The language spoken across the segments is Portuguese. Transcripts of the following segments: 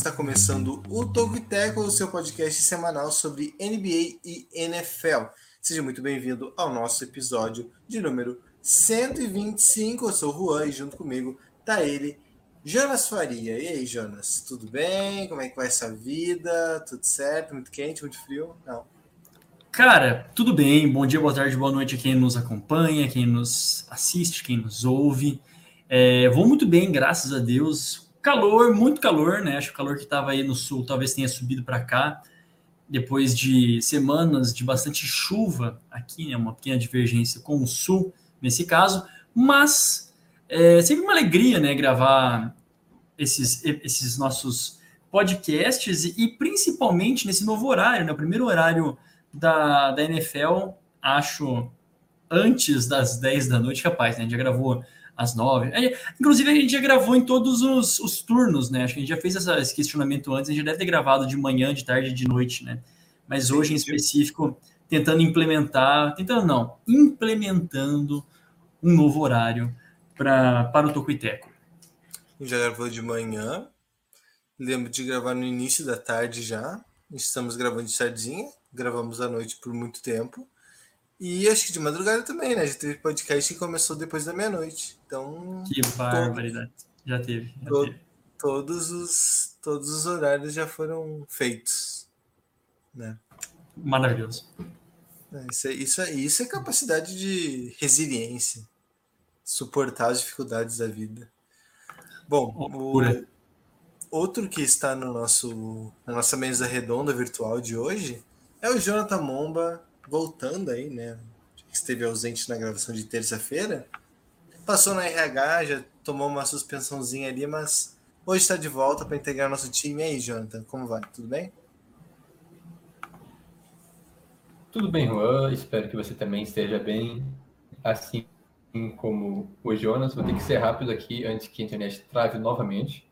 está começando o Toco e Teco, o seu podcast semanal sobre NBA e NFL. Seja muito bem-vindo ao nosso episódio de número 125. Eu sou o Juan e junto comigo tá ele, Jonas Faria. E aí, Jonas, tudo bem? Como é que vai essa vida? Tudo certo? Muito quente, muito frio? Não. Cara, tudo bem. Bom dia, boa tarde, boa noite a quem nos acompanha, quem nos assiste, quem nos ouve. É, vou muito bem, graças a Deus. Calor, muito calor, né? Acho que o calor que estava aí no sul talvez tenha subido para cá, depois de semanas de bastante chuva aqui, né? Uma pequena divergência com o sul nesse caso, mas é sempre uma alegria, né? Gravar esses, esses nossos podcasts e principalmente nesse novo horário, né? O primeiro horário da, da NFL, acho, antes das 10 da noite, capaz, né? A gente já gravou às 9. Inclusive, a gente já gravou em todos os, os turnos, né? Acho que a gente já fez essa, esse questionamento antes, a gente já deve ter gravado de manhã, de tarde, de noite, né? Mas hoje, em específico, tentando implementar, tentando não, implementando um novo horário pra, para o Tocuiteco. Já gravou de manhã, lembro de gravar no início da tarde já, estamos gravando de tardinha, gravamos à noite por muito tempo. E acho que de madrugada também, né? Já teve podcast que começou depois da meia-noite. Então. Que barbaridade. Já teve. Já to, teve. Todos, os, todos os horários já foram feitos. Né? Maravilhoso. Isso é, isso, é, isso é capacidade de resiliência. Suportar as dificuldades da vida. Bom, o, outro que está no nosso, na nossa mesa redonda virtual de hoje é o Jonathan Momba, voltando aí, né? Esteve ausente na gravação de terça-feira. Passou na RH, já tomou uma suspensãozinha ali, mas hoje está de volta para integrar nosso time. E aí, Jonathan, como vai? Tudo bem? Tudo bem, Juan. Espero que você também esteja bem, assim como o Jonas. Vou ter que ser rápido aqui antes que a internet trave novamente.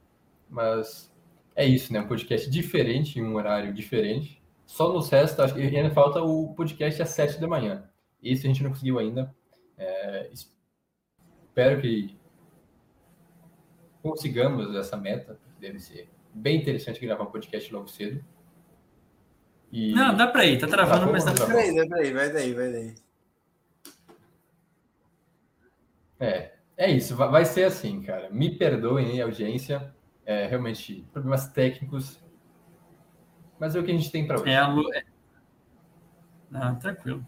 Mas é isso, né? Um podcast diferente, em um horário diferente. Só nos resta, acho que ainda falta o podcast às sete da manhã. Isso a gente não conseguiu ainda. É, espero que consigamos essa meta. Deve ser bem interessante gravar um podcast logo cedo. E... Não, dá para ir, tá travando, tá mas dá para ir. Dá para ir, vai daí, vai daí. É, é isso, vai ser assim, cara. Me perdoem, audiência. É, realmente, problemas técnicos mas é o que a gente tem para hoje. É a Lu... Ah, tranquilo.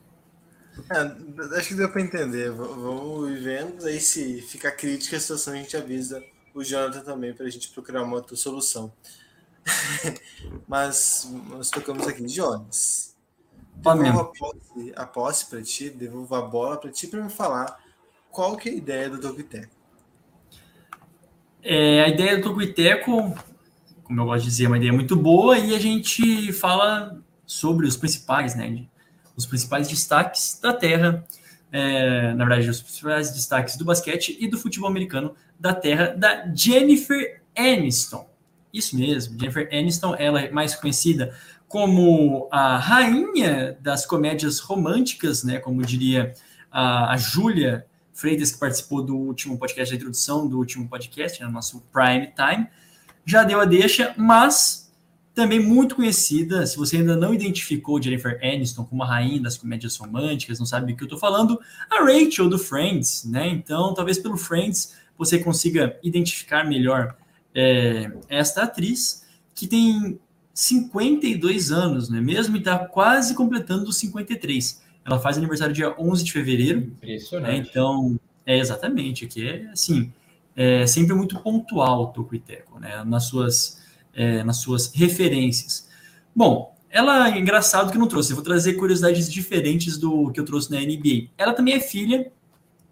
É, acho que deu para entender. Vamos vendo. Aí, se ficar crítica a situação, a gente avisa o Jonathan também para a gente procurar uma outra solução. Mas nós tocamos aqui. Jonas, devolvo a posse, a posse para ti, devolvo a bola para ti para me falar qual que é a ideia do Tocuiteco. É, a ideia do Tocuiteco como eu gosto de dizer, é uma ideia muito boa e a gente fala sobre os principais, né, os principais destaques da Terra, é, na verdade, os principais destaques do basquete e do futebol americano da Terra, da Jennifer Aniston. Isso mesmo, Jennifer Aniston, ela é mais conhecida como a rainha das comédias românticas, né, como diria a, a Júlia Freitas, que participou do último podcast, da introdução do último podcast, no né, nosso Prime Time, já deu a deixa, mas também muito conhecida, se você ainda não identificou Jennifer Aniston como a rainha das comédias românticas, não sabe do que eu estou falando, a Rachel do Friends, né? Então, talvez pelo Friends você consiga identificar melhor é, esta atriz, que tem 52 anos, né? Mesmo e está quase completando os 53. Ela faz aniversário dia 11 de fevereiro. Impressionante. Né? Então, é exatamente, aqui é assim, é sempre muito pontual o Tocuiteco, né, nas suas, é, nas suas referências. Bom, ela é engraçado que não trouxe, eu vou trazer curiosidades diferentes do que eu trouxe na NBA. Ela também é filha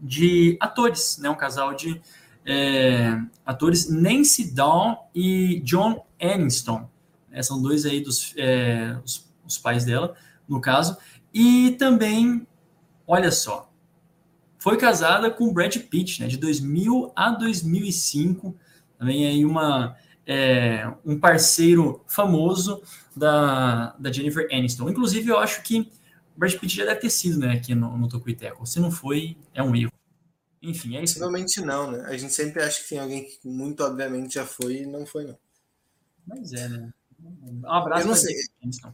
de atores, né, um casal de é, atores Nancy Dawn e John Aniston. Né, são dois aí dos é, os, os pais dela, no caso. E também, olha só, foi casada com Brad Pitt, né, de 2000 a 2005. Também aí uma, é, um parceiro famoso da, da Jennifer Aniston. Inclusive, eu acho que Brad Pitt já deve ter sido, né, aqui no, no Tocuiteco. Se não foi, é um erro. Enfim, é isso. Possivelmente não, né? A gente sempre acha que tem alguém que muito obviamente já foi e não foi, não. Mas é, né? Um abraço. Eu não sei. Aniston.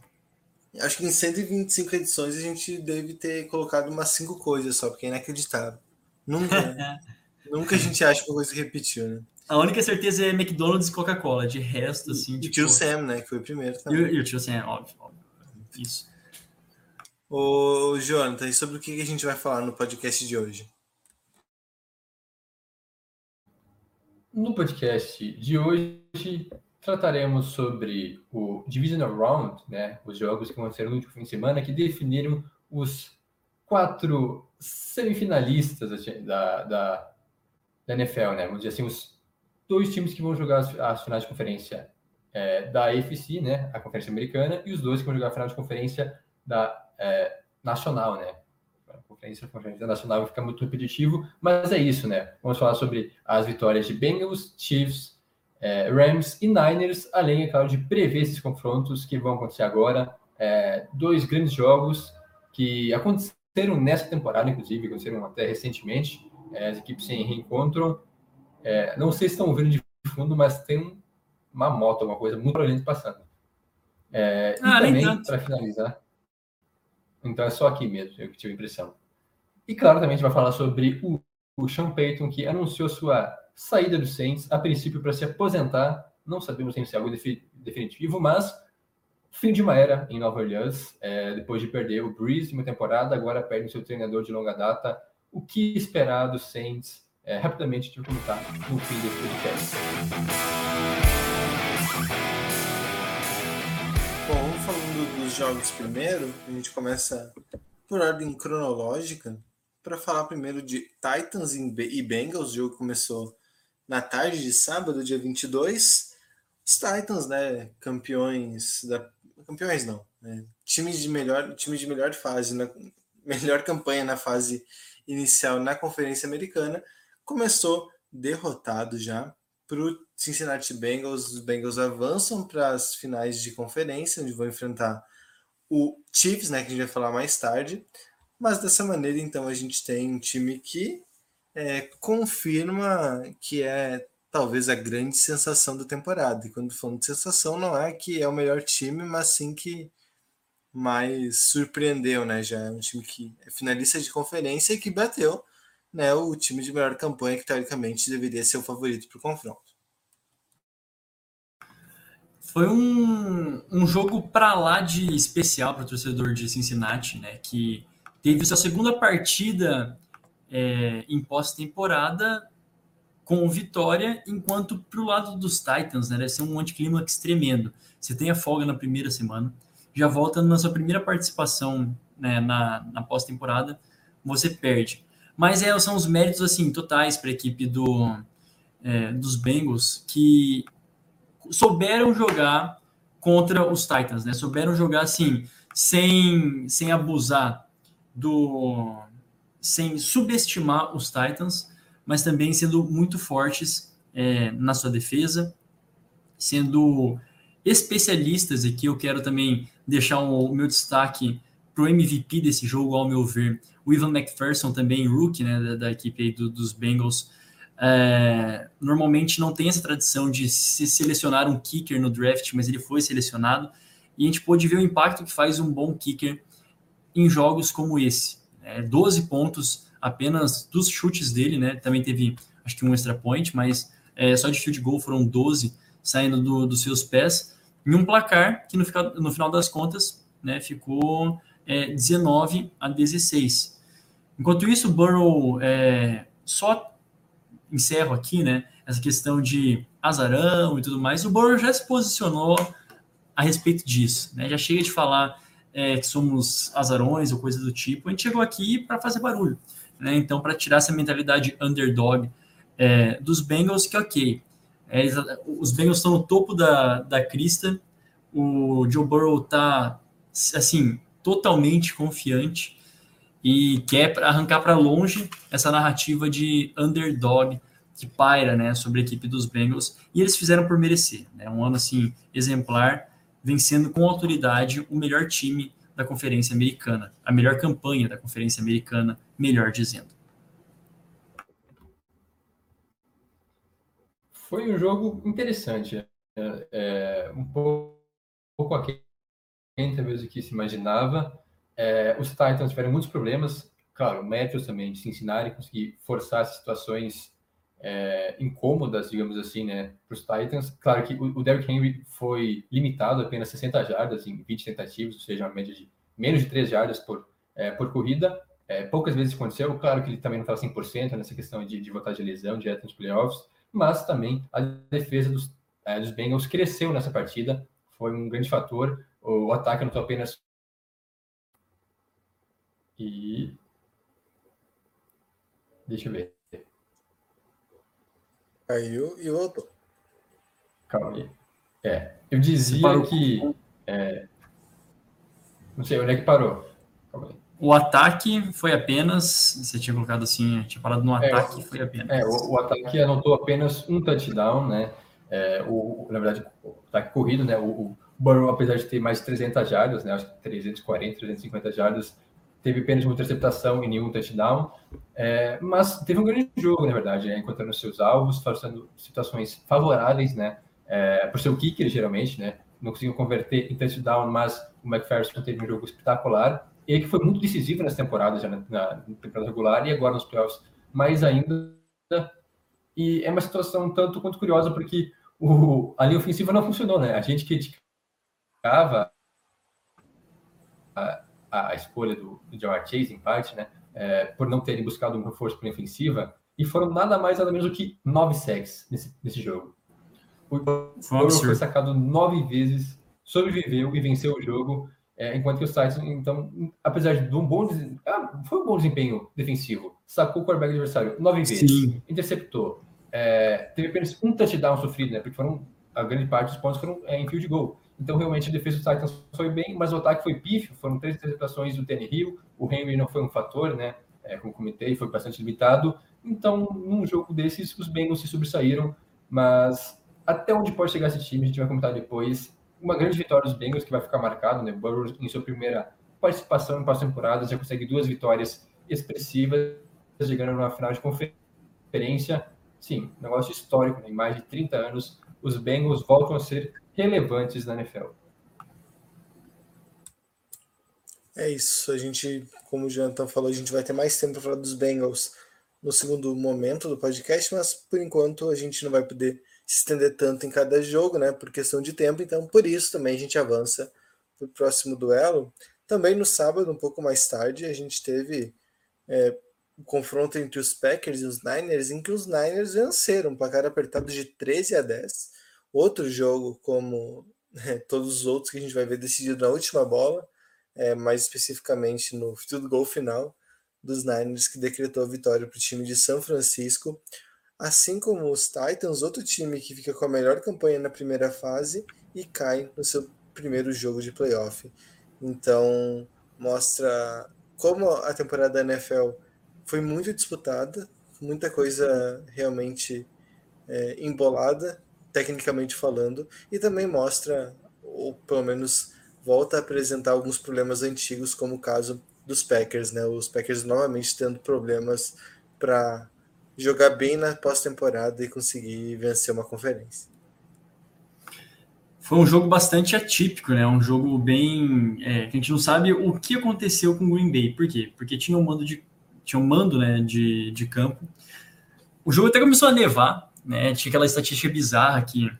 Acho que em 125 edições a gente deve ter colocado umas cinco coisas só, porque é inacreditável. Nunca, né? Nunca a gente acha que uma coisa repetiu, né? A única certeza é McDonald's e Coca-Cola. De resto, assim. E tipo... o tio Sam, né? Que foi o primeiro também. E, e o tio Sam, óbvio, óbvio. Isso. Ô, Jonathan, e sobre o que a gente vai falar no podcast de hoje? No podcast de hoje, trataremos sobre o Divisional Round, né, os jogos que ser no último fim de semana, que definiram os quatro semifinalistas da, da, da NFL, né? Vamos dizer assim, os dois times que vão jogar as, as finais de conferência é, da AFC, né, a Conferência Americana, e os dois que vão jogar a final de conferência da é, Nacional, né? A conferência, a conferência nacional fica muito repetitivo, mas é isso, né? Vamos falar sobre as vitórias de Bengals, Chiefs, é, Rams e Niners, além, é claro, de prever esses confrontos que vão acontecer agora. É, dois grandes jogos que aconteceram nessa temporada, inclusive, aconteceram até recentemente. É, as equipes se reencontram. É, não sei se estão vendo de fundo, mas tem uma moto, alguma coisa muito barulhenta passando. É, ah, e também, para finalizar, então é só aqui mesmo, eu que tive a impressão. E claro, também a gente vai falar sobre o, o Sean Payton, que anunciou sua saída do Saints, a princípio para se aposentar. Não sabemos se é algo definitivo, mas fim de uma era em Nova Orleans, é, depois de perder o Breeze uma temporada, agora perde o seu treinador de longa data. O que esperar dos Saints? É, rapidamente, te comentar no fim desse podcast. Bom, falando dos jogos primeiro, a gente começa por ordem cronológica para falar primeiro de Titans e Bengals, o jogo começou na tarde de sábado, dia 22. Os Titans, né, campeões da campeões não, né, times de melhor, time de melhor fase, na melhor campanha na fase inicial na Conferência Americana, começou derrotado já para o Cincinnati Bengals. Os Bengals avançam para as finais de conferência, onde vão enfrentar o Chiefs, né, que a gente vai falar mais tarde. Mas dessa maneira, então, a gente tem um time que é, confirma que é talvez a grande sensação da temporada. E quando falando de sensação, não é que é o melhor time, mas sim que mais surpreendeu, né? Já é um time que é finalista de conferência e que bateu né, o time de melhor campanha, que teoricamente deveria ser o favorito para o confronto. Foi um, um jogo para lá de especial para o torcedor de Cincinnati, né? Que teve sua segunda partida é, em pós-temporada com vitória, enquanto para o lado dos Titans, né, deve ser um anticlímax tremendo. Você tem a folga na primeira semana, já volta na sua primeira participação né, na, na pós-temporada, você perde. Mas é, são os méritos assim totais para a equipe do, é, dos Bengals que souberam jogar contra os Titans, né? Souberam jogar assim, sem, sem abusar do, sem subestimar os Titans, mas também sendo muito fortes é, na sua defesa, sendo especialistas aqui. Eu quero também deixar o, meu destaque para o MVP desse jogo, ao meu ver, o Ivan McPherson, também rookie né, da, da equipe do, dos Bengals. É, normalmente não tem essa tradição de se selecionar um kicker no draft, mas ele foi selecionado e a gente pôde ver o impacto que faz um bom kicker em jogos como esse é, 12 pontos apenas dos chutes dele, né? Também teve, acho que um extra point, mas é, só de chute goal foram 12 saindo do, dos seus pés, em um placar que no, no final das contas né, ficou é, 19 a 16. Enquanto isso, o Burrow é, só encerro aqui, né? Essa questão de azarão e tudo mais. O Burrow já se posicionou a respeito disso, né? Já chega de falar é, que somos azarões ou coisa do tipo, a gente chegou aqui para fazer barulho. Né? Então, para tirar essa mentalidade underdog é, dos Bengals, que ok. É, os Bengals estão no topo da, da crista, o Joe Burrow está, assim, totalmente confiante. e quer arrancar para longe essa narrativa de underdog que paira né, sobre a equipe dos Bengals, e eles fizeram por merecer. Né, um ano assim exemplar, vencendo com autoridade o melhor time da Conferência Americana, a melhor campanha da Conferência Americana, melhor dizendo. Foi um jogo interessante, é, é, um pouco, pouco aquém talvez que se imaginava. É, os Titans tiveram muitos problemas, claro, o Matthews também de Cincinnati conseguir forçar situações é, incômodas, digamos assim, né, para os Titans. Claro que o, o Derrick Henry foi limitado a apenas 60 jardas em 20 tentativas, ou seja, uma média de menos de 3 jardas por, é, por corrida. É, poucas vezes aconteceu, claro que ele também não estava 100% nessa questão de, de de lesão direto nos playoffs, mas também a defesa dos, é, dos Bengals cresceu nessa partida, foi um grande fator. O, o ataque anotou apenas. E. Deixa eu ver. Caiu e voltou. Calma aí. É, eu dizia que. É, não sei, onde é que parou? Calma aí. O ataque foi apenas. Você tinha colocado assim, tinha parado no é, ataque, é, foi apenas. É, o, o, ataque anotou apenas um touchdown, né? É, o, na verdade, o ataque corrido, né? O, o Burrow, apesar de ter mais de 300 jardas, né? Acho que 340, 350 jardas, teve apenas uma interceptação e nenhum touchdown, é, mas teve um grande jogo, na verdade, né, encontrando seus alvos, fazendo situações favoráveis, né, é, por seu kicker, geralmente, né, não conseguiu converter em touchdown, mas o McPherson teve um jogo espetacular, e que foi muito decisivo nessa temporada, já na, na, temporada regular, e agora nos playoffs, mais ainda, e é uma situação tanto quanto curiosa, porque o, a linha ofensiva não funcionou, né, a gente criticava a, a escolha do, do Jamar Chase, em parte, né? É, por não terem buscado um reforço para ofensiva, e foram nada mais, nada menos do que nove sacks nesse, nesse jogo. O Burrow foi sacado nove vezes, sobreviveu e venceu o jogo, é, enquanto que o Titans, então, apesar de um bom ah, foi um bom desempenho defensivo, sacou o quarterback adversário nove vezes, Sim. interceptou, é, teve apenas um touchdown sofrido, né? Porque foram a grande parte dos pontos foram é, em field goal. Então, realmente, a defesa dos Titans foi bem, mas o ataque foi pífio, foram três interceptações do Hill, o Henry não foi um fator, né? É, como comentei, foi bastante limitado. Então, num jogo desses, os Bengals se sobressaíram, mas até onde pode chegar esse time, a gente vai comentar depois. Uma grande vitória dos Bengals que vai ficar marcado, né? Burrow, em sua primeira participação em pós-temporada, já consegue duas vitórias expressivas, chegando na final de conferência. Sim, negócio histórico, né? em mais de 30 anos, os Bengals voltam a ser relevantes na NFL. É isso. A gente, como o Jonathan falou, a gente vai ter mais tempo para falar dos Bengals no segundo momento do podcast, mas por enquanto a gente não vai poder se estender tanto em cada jogo, né? Por questão de tempo. Então, por isso também a gente avança para o próximo duelo. Também no sábado, um pouco mais tarde, a gente teve é, o confronto entre os Packers e os Niners, em que os Niners venceram um placar apertado de 13 a 10 outro jogo, como né, todos os outros que a gente vai ver decidido na última bola, é, mais especificamente no field goal final dos Niners, que decretou a vitória para o time de São Francisco. Assim como os Titans, outro time que fica com a melhor campanha na primeira fase e cai no seu primeiro jogo de playoff. Então, mostra como a temporada da NFL foi muito disputada, muita coisa realmente é, embolada tecnicamente falando, e também mostra, ou pelo menos volta a apresentar alguns problemas antigos, como o caso dos Packers, né? Os Packers novamente tendo problemas para jogar bem na pós-temporada e conseguir vencer uma conferência. Foi um jogo bastante atípico, né? Um jogo bem. É, que a gente não sabe o que aconteceu com o Green Bay. Por quê? Porque tinha um mando de, tinha um mando né, de, de campo. O jogo até começou a nevar, né? Tinha aquela estatística bizarra que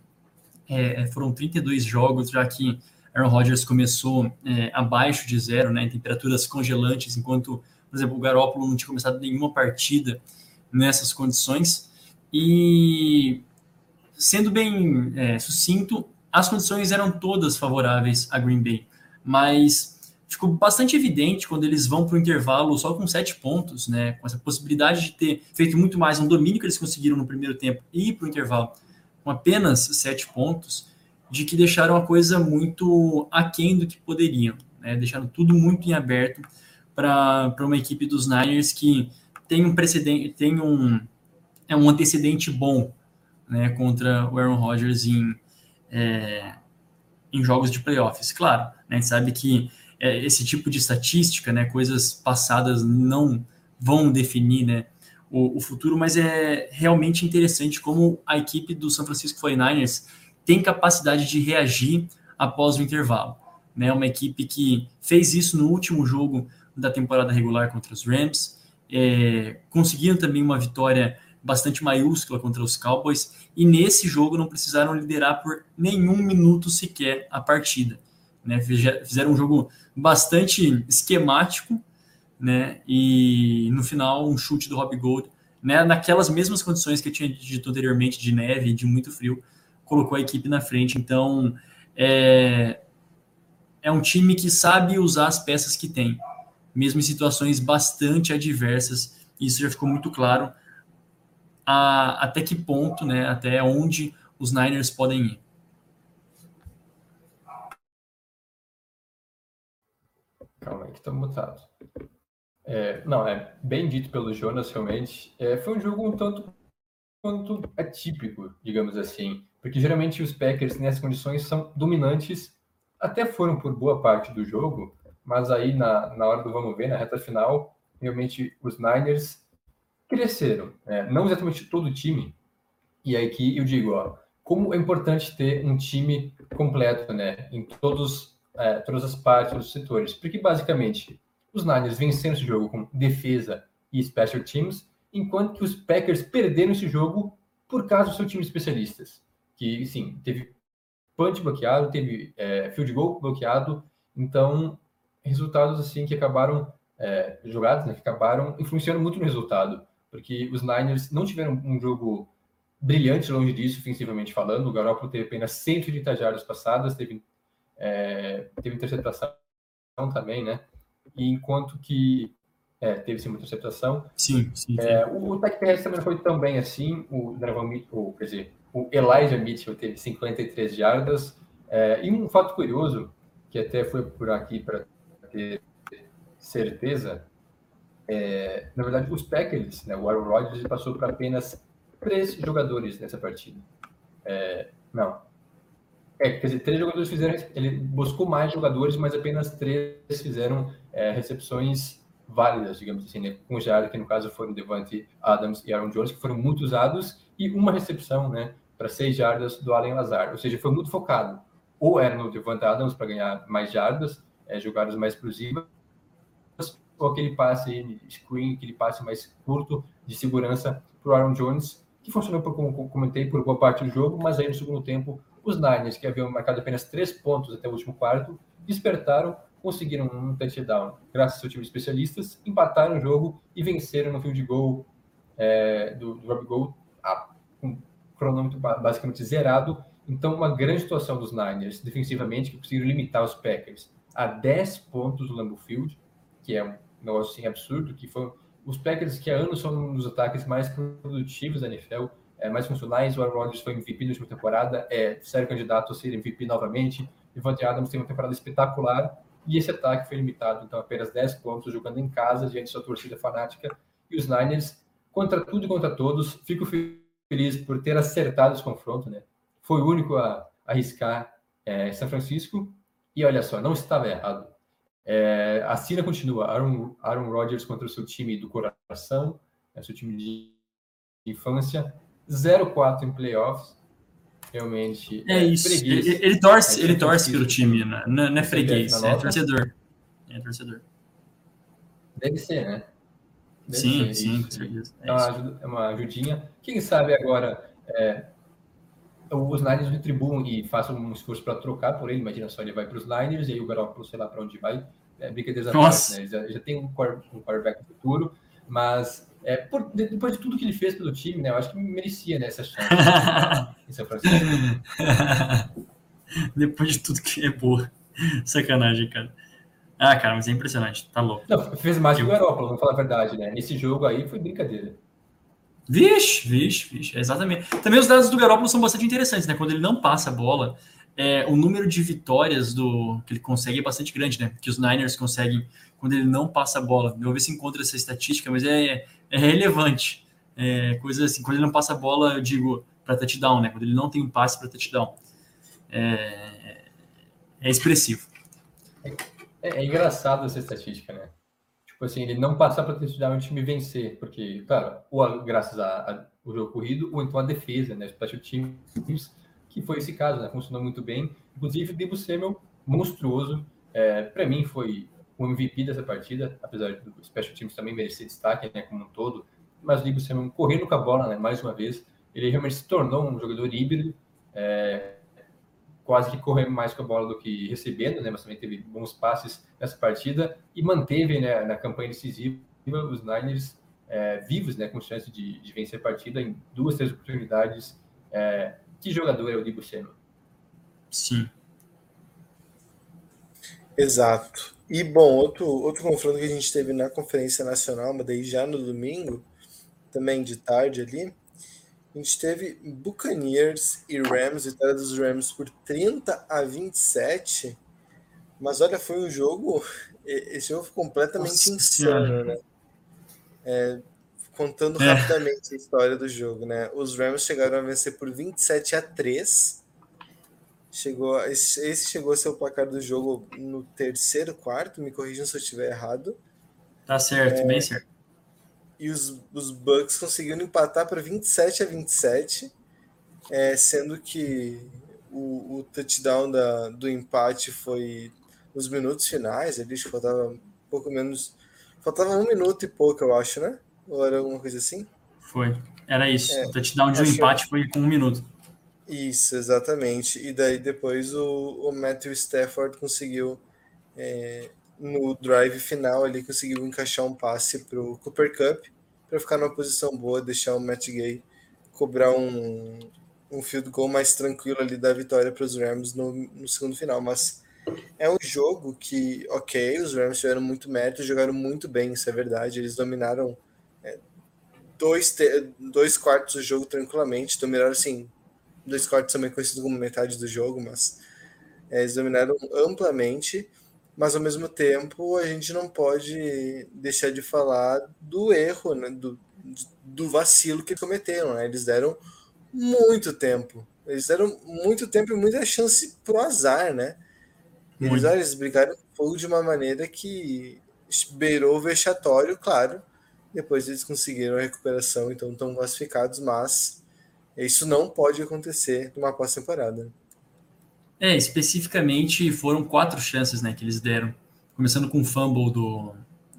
é, foram 32 jogos, já que Aaron Rodgers começou é, abaixo de zero, né, em temperaturas congelantes, enquanto, por exemplo, o Garoppolo não tinha começado nenhuma partida nessas condições. E, sendo bem é, sucinto, as condições eram todas favoráveis a Green Bay, mas ficou bastante evidente quando eles vão para o intervalo só com sete pontos, né? Com essa possibilidade de ter feito muito mais, um domínio que eles conseguiram no primeiro tempo e ir para o intervalo com apenas sete pontos, de que deixaram a coisa muito aquém do que poderiam, né? Deixaram tudo muito em aberto para uma equipe dos Niners que tem um precedente, tem um, é um antecedente bom né, contra o Aaron Rodgers em, é, em jogos de playoffs. Claro, né, a gente sabe que é, esse tipo de estatística, né, coisas passadas não vão definir né, o, o, futuro, mas é realmente interessante como a equipe do San Francisco 49ers tem capacidade de reagir após o intervalo. Né, uma equipe que fez isso no último jogo da temporada regular contra os Rams, é, conseguiram também uma vitória bastante maiúscula contra os Cowboys, e nesse jogo não precisaram liderar por nenhum minuto sequer a partida. Né? Fizeram um jogo bastante esquemático, né? E no final, um chute do Rob Gold, né? Naquelas mesmas condições que eu tinha dito anteriormente, de neve, de muito frio, colocou a equipe na frente. Então, é, é um time que sabe usar as peças que tem, mesmo em situações bastante adversas. Isso já ficou muito claro a, até que ponto, né, até onde os Niners podem ir. Que tá mutado. É, não, é bem dito pelo Jonas, realmente. É, foi um jogo um tanto quanto atípico, digamos assim, porque geralmente os Packers nessas condições são dominantes, até foram por boa parte do jogo, mas aí na, na hora do vamos ver, na reta final, realmente os Niners cresceram. Né? Não exatamente todo o time. E aí que eu digo, ó, como é importante ter um time completo, né, em todos, é, todas as partes dos setores, porque basicamente os Niners venceram esse jogo com defesa e special teams, enquanto que os Packers perderam esse jogo por causa do seu time de especialistas, que sim teve punch bloqueado, teve é, field goal bloqueado, então resultados assim que acabaram é, jogadas, né, que acabaram influenciando muito no resultado porque os Niners não tiveram um jogo brilhante longe disso, ofensivamente falando. O Garoppolo teve apenas 130 jardas passadas, teve, é, teve interceptação também, né? E enquanto que é, teve sim uma interceptação. Sim, sim. É, o, o ataque terrestre também foi tão bem assim. O o, quer dizer, o Elijah Mitchell teve 53 jardas. É, e um fato curioso, que até foi por aqui para ter certeza, é, na verdade, os Packers, né, o Aaron Rodgers passou para apenas três jogadores nessa partida. É, não. É, quer dizer, três jogadores fizeram. Ele buscou mais jogadores, mas apenas três fizeram é, recepções válidas, digamos assim, né, com jarda, que no caso foram Devante Adams e Aaron Jones, que foram muito usados, e uma recepção né, para seis jardas do Allen Lazar. Ou seja, foi muito focado. Ou era no Devante Adams para ganhar mais jardas, é, jogadas mais explosivas, ou aquele passe screen, aquele passe mais curto de segurança para o Aaron Jones, que funcionou, por, como comentei, por boa parte do jogo, mas aí no segundo tempo, os Niners, que haviam marcado apenas três pontos até o último quarto, despertaram, conseguiram um touchdown graças ao seu time de especialistas, empataram o jogo e venceram no field goal é, do, do Rob Gold, com cronômetro basicamente zerado. Então, uma grande situação dos Niners defensivamente, que conseguiram limitar os Packers a 10 pontos do Lambeau Field, que é um negócio assim absurdo, que foi os Packers que há anos são um dos ataques mais produtivos da NFL, é, mais funcionais. O Aaron Rodgers foi MVP na última temporada, é sério candidato a ser MVP novamente. Devante Adams tem uma temporada espetacular e esse ataque foi limitado, então apenas 10 pontos jogando em casa diante da sua torcida fanática. E os Niners, contra tudo e contra todos, fico feliz por ter acertado esse confronto, né? Foi o único a arriscar é, São Francisco e olha só, não estava errado. É, a cena continua. Aaron, Aaron Rodgers contra o seu time do coração, é seu time de infância. 0-4 em playoffs. Realmente. É, é isso. Ele, ele, torce, é ele torce pelo time, né? não, não é freguês, é torcedor. É torcedor. Deve ser, né? Deve sim, ser, sim, com certeza. É, uma, é uma ajudinha. Quem sabe agora é, os Niners retribuam e façam um esforço para trocar por ele. Imagina só, ele vai para os Niners e aí o Garoppolo, sei lá para onde vai. É, brincadeira né? já, já tem um, um quarterback futuro, mas é, por, depois de tudo que ele fez pelo time, né? Eu acho que merecia né, essa chance em São Francisco. depois de tudo que é boa. Sacanagem, cara. Ah, cara, mas é impressionante, tá louco. Não, fez mais que o Garoppolo, vamos falar a verdade, né? Nesse jogo aí foi brincadeira. Vixe, vixe, vixe, exatamente. Também os dados do Garoppolo são bastante interessantes, né? Quando ele não passa a bola, é, o número de vitórias do que ele consegue é bastante grande, né? Que os Niners conseguem quando ele não passa a bola. Eu vou ver se encontra essa estatística, mas é, é relevante. É, coisa assim, quando ele não passa a bola, eu digo para touchdown, né? Quando ele não tem um passe para touchdown. É, é expressivo. É, é, engraçado essa estatística, né? Tipo assim, ele não passar para touchdown e o time vencer, porque, claro, ou graças ao jogo corrido, ou então a defesa, né? Special teams, que foi esse caso, né? Funcionou muito bem. Inclusive, o Debo Samuel, monstruoso. É, para mim, foi o MVP dessa partida, apesar do Special Teams também merecer destaque, né, como um todo. Mas o Debo Samuel correndo com a bola, né, mais uma vez, ele realmente se tornou um jogador híbrido, é, quase que correndo mais com a bola do que recebendo, né, mas também teve bons passes nessa partida e manteve né, na campanha decisiva os Niners é, vivos, né, com chance de, de, vencer a partida em duas, três oportunidades. É, que jogador é o Debo Samuel? Sim. Exato. E, bom, outro, outro confronto que a gente teve na Conferência Nacional, mas daí já no domingo, também de tarde ali, a gente teve Buccaneers e Rams, vitória dos Rams por 30 a 27. Mas olha, foi um jogo. Esse jogo foi completamente Nossa, insano, né? É, contando é. rapidamente a história do jogo, né? Os Rams chegaram a vencer por 27 a 3. Chegou, esse, esse chegou a ser o placar do jogo no terceiro quarto, me corrijam se eu estiver errado. Tá certo, é, bem certo e os, os Bucks conseguiram empatar para 27 a 27, é, sendo que o, o touchdown da, do empate foi nos minutos finais, ali que faltava um pouco menos. Faltava um minuto e pouco, eu acho, né? Ou era alguma coisa assim? Foi. Era isso. É, o touchdown de um empate foi com um minuto. Isso, exatamente. E daí depois o, o Matthew Stafford conseguiu é, no drive final ali conseguiu encaixar um passe para o Cooper Cup para ficar numa posição boa, deixar o Matt Gay cobrar um, um field goal mais tranquilo ali da vitória para os Rams no, no segundo final. Mas é um jogo que, ok, os Rams tiveram muito mérito, jogaram muito bem, isso é verdade. Eles dominaram é, dois, dois quartos do jogo tranquilamente, dominaram assim, dois quartos também conhecido como metade do jogo, mas é, eles dominaram amplamente mas ao mesmo tempo a gente não pode deixar de falar do erro, né, do, do vacilo que cometeram. Né? Eles deram muito tempo, eles deram muito tempo e muita chance pro azar, né? Eles, olha, eles brigaram fogo de uma maneira que beirou o vexatório, claro. Depois eles conseguiram a recuperação, então estão classificados, mas isso não pode acontecer numa pós-temporada. É, especificamente foram quatro chances né, que eles deram. Começando com o fumble do,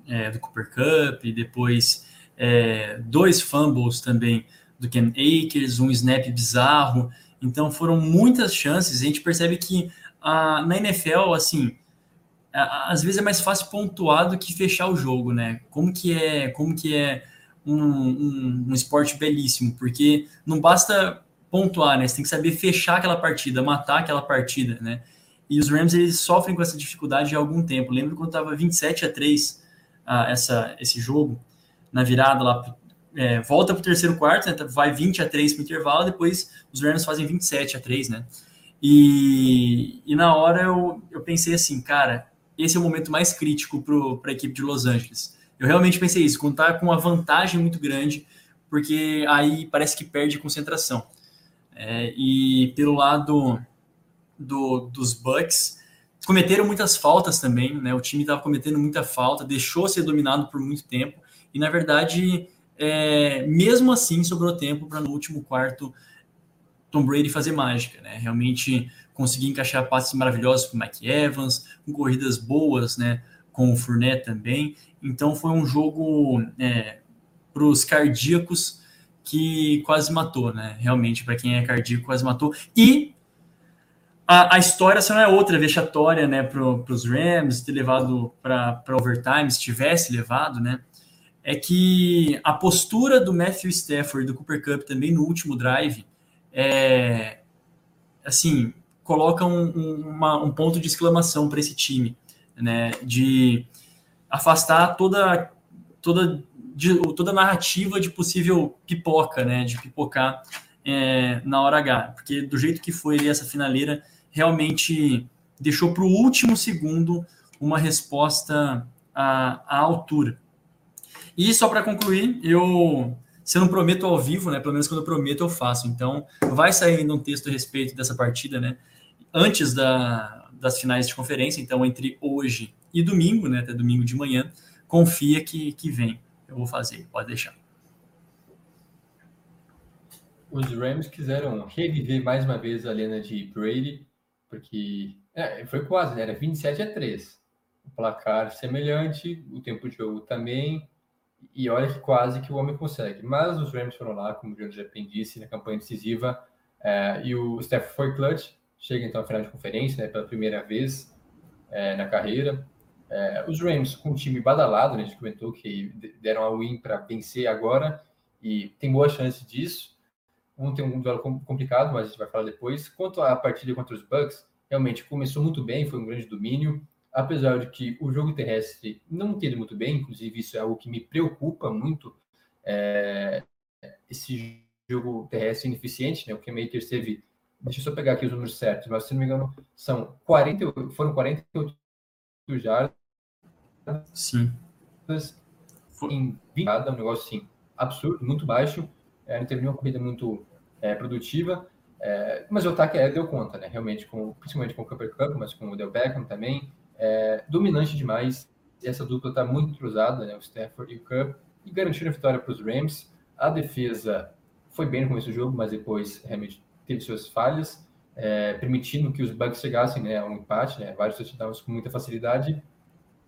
é, do Cooper Cup, e depois é, dois fumbles também do Ken Akers, um snap bizarro. Então foram muitas chances. A gente percebe que a, na NFL, assim, a, às vezes é mais fácil pontuar do que fechar o jogo, né? Como que é, como que é um, um, um esporte belíssimo, porque não basta pontuar, né? Você tem que saber fechar aquela partida, matar aquela partida, né? E os Rams eles sofrem com essa dificuldade há algum tempo. Lembro quando estava 27 a 3 ah, essa, esse jogo, na virada lá, é, volta para o terceiro quarto, né? vai 20 a 3 para o intervalo, depois os Rams fazem 27 a 3, né? E, e na hora eu, eu pensei assim, cara, esse é o momento mais crítico para a equipe de Los Angeles. Eu realmente pensei isso, contar com uma vantagem muito grande, porque aí parece que perde concentração. É, e pelo lado do, dos Bucks, cometeram muitas faltas também, né? O time estava cometendo muita falta, deixou ser dominado por muito tempo, e na verdade, é, mesmo assim, sobrou tempo para no último quarto Tom Brady fazer mágica, né? Realmente conseguir encaixar passes maravilhosos com o Mike Evans, com corridas boas, né? Com o Fournette também. Então foi um jogo é, para os cardíacos que quase matou, né? Realmente, para quem é cardíaco, quase matou. E a, a história só não é outra vexatória, né, para os Rams, ter levado para overtime, se tivesse levado, né? É que a postura do Matthew Stafford e do Cooper Cup também no último drive é assim coloca um, um, uma, um ponto de exclamação para esse time, né? De afastar toda toda toda narrativa de possível pipoca, né? De pipocar é, na hora H. Porque do jeito que foi essa finaleira, realmente deixou para o último segundo uma resposta à, à altura. E só para concluir, eu se eu não prometo ao vivo, né? Pelo menos quando eu prometo, eu faço. Então, vai sair ainda um texto a respeito dessa partida, né? Antes da, das finais de conferência, então entre hoje e domingo, né? Até domingo de manhã, confia que, que vem. Eu vou fazer, pode deixar. Os Rams quiseram reviver mais uma vez a lenda de Brady, porque é, foi quase, né? Era 27 a 3. O placar semelhante, o tempo de jogo também, e olha que quase que o homem consegue. Mas os Rams foram lá, como o Jorge bem disse, na campanha decisiva. É, e o Steph foi clutch. Chega então à final de conferência, né, pela primeira vez é, na carreira. É, os Rams com um time badalado, né, a gente comentou que deram a win para vencer agora. E tem boa chance disso. Vão ter um duelo complicado, mas a gente vai falar depois. Quanto à partida contra os Bucks, realmente começou muito bem, foi um grande domínio apesar de que o jogo terrestre não ter muito bem, inclusive isso é algo que me preocupa muito, é, esse jogo terrestre ineficiente, né? O Cam Akers teve, deixa eu só pegar aqui os números certos, mas se não me engano, são 40, foram 48 jardas. Sim. Em 20, um negócio assim, absurdo, muito baixo. É, não teve nenhuma corrida muito é, produtiva. É, mas o ataque é, deu conta, né? Realmente, com, principalmente com o Cooper Cup, mas com o Del Beckham também é, dominante demais. Essa dupla está muito cruzada, né, o Stafford e o Cup, e garantiram a vitória para os Rams. A defesa foi bem no começo do jogo, mas depois realmente teve suas falhas, é, permitindo que os Bucks chegassem né, a um empate, né, vários touchdowns com muita facilidade,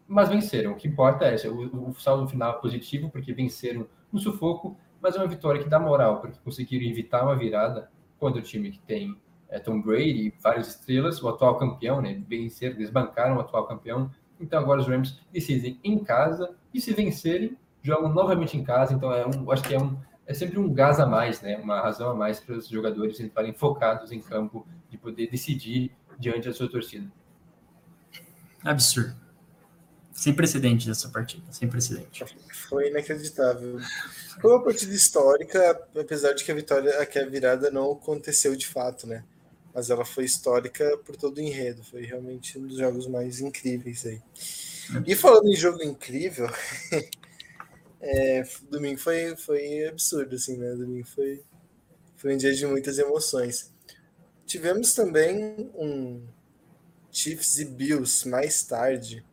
mas venceram. O que importa é esse, o, o saldo final é positivo, porque venceram no sufoco, mas é uma vitória que dá moral, porque conseguiram evitar uma virada contra o time que tem é, Tom Brady, várias estrelas, o atual campeão, né? Venceram, desbancaram o atual campeão. Então agora os Rams decidem em casa e se vencerem, jogam novamente em casa. Então é um, acho que é um é sempre um gás a mais, né? Uma razão a mais para os jogadores entrarem focados em campo de poder decidir diante da sua torcida. Absurdo. Sem precedente essa partida, sem precedente. Foi inacreditável. Foi uma partida histórica, apesar de que a vitória, que a virada não aconteceu de fato, né? mas ela foi histórica por todo o enredo. Foi realmente um dos jogos mais incríveis aí. E falando em jogo incrível, é, domingo foi, foi absurdo, assim, né? Domingo foi, foi um dia de muitas emoções. Tivemos também um Chiefs e Bills mais tarde,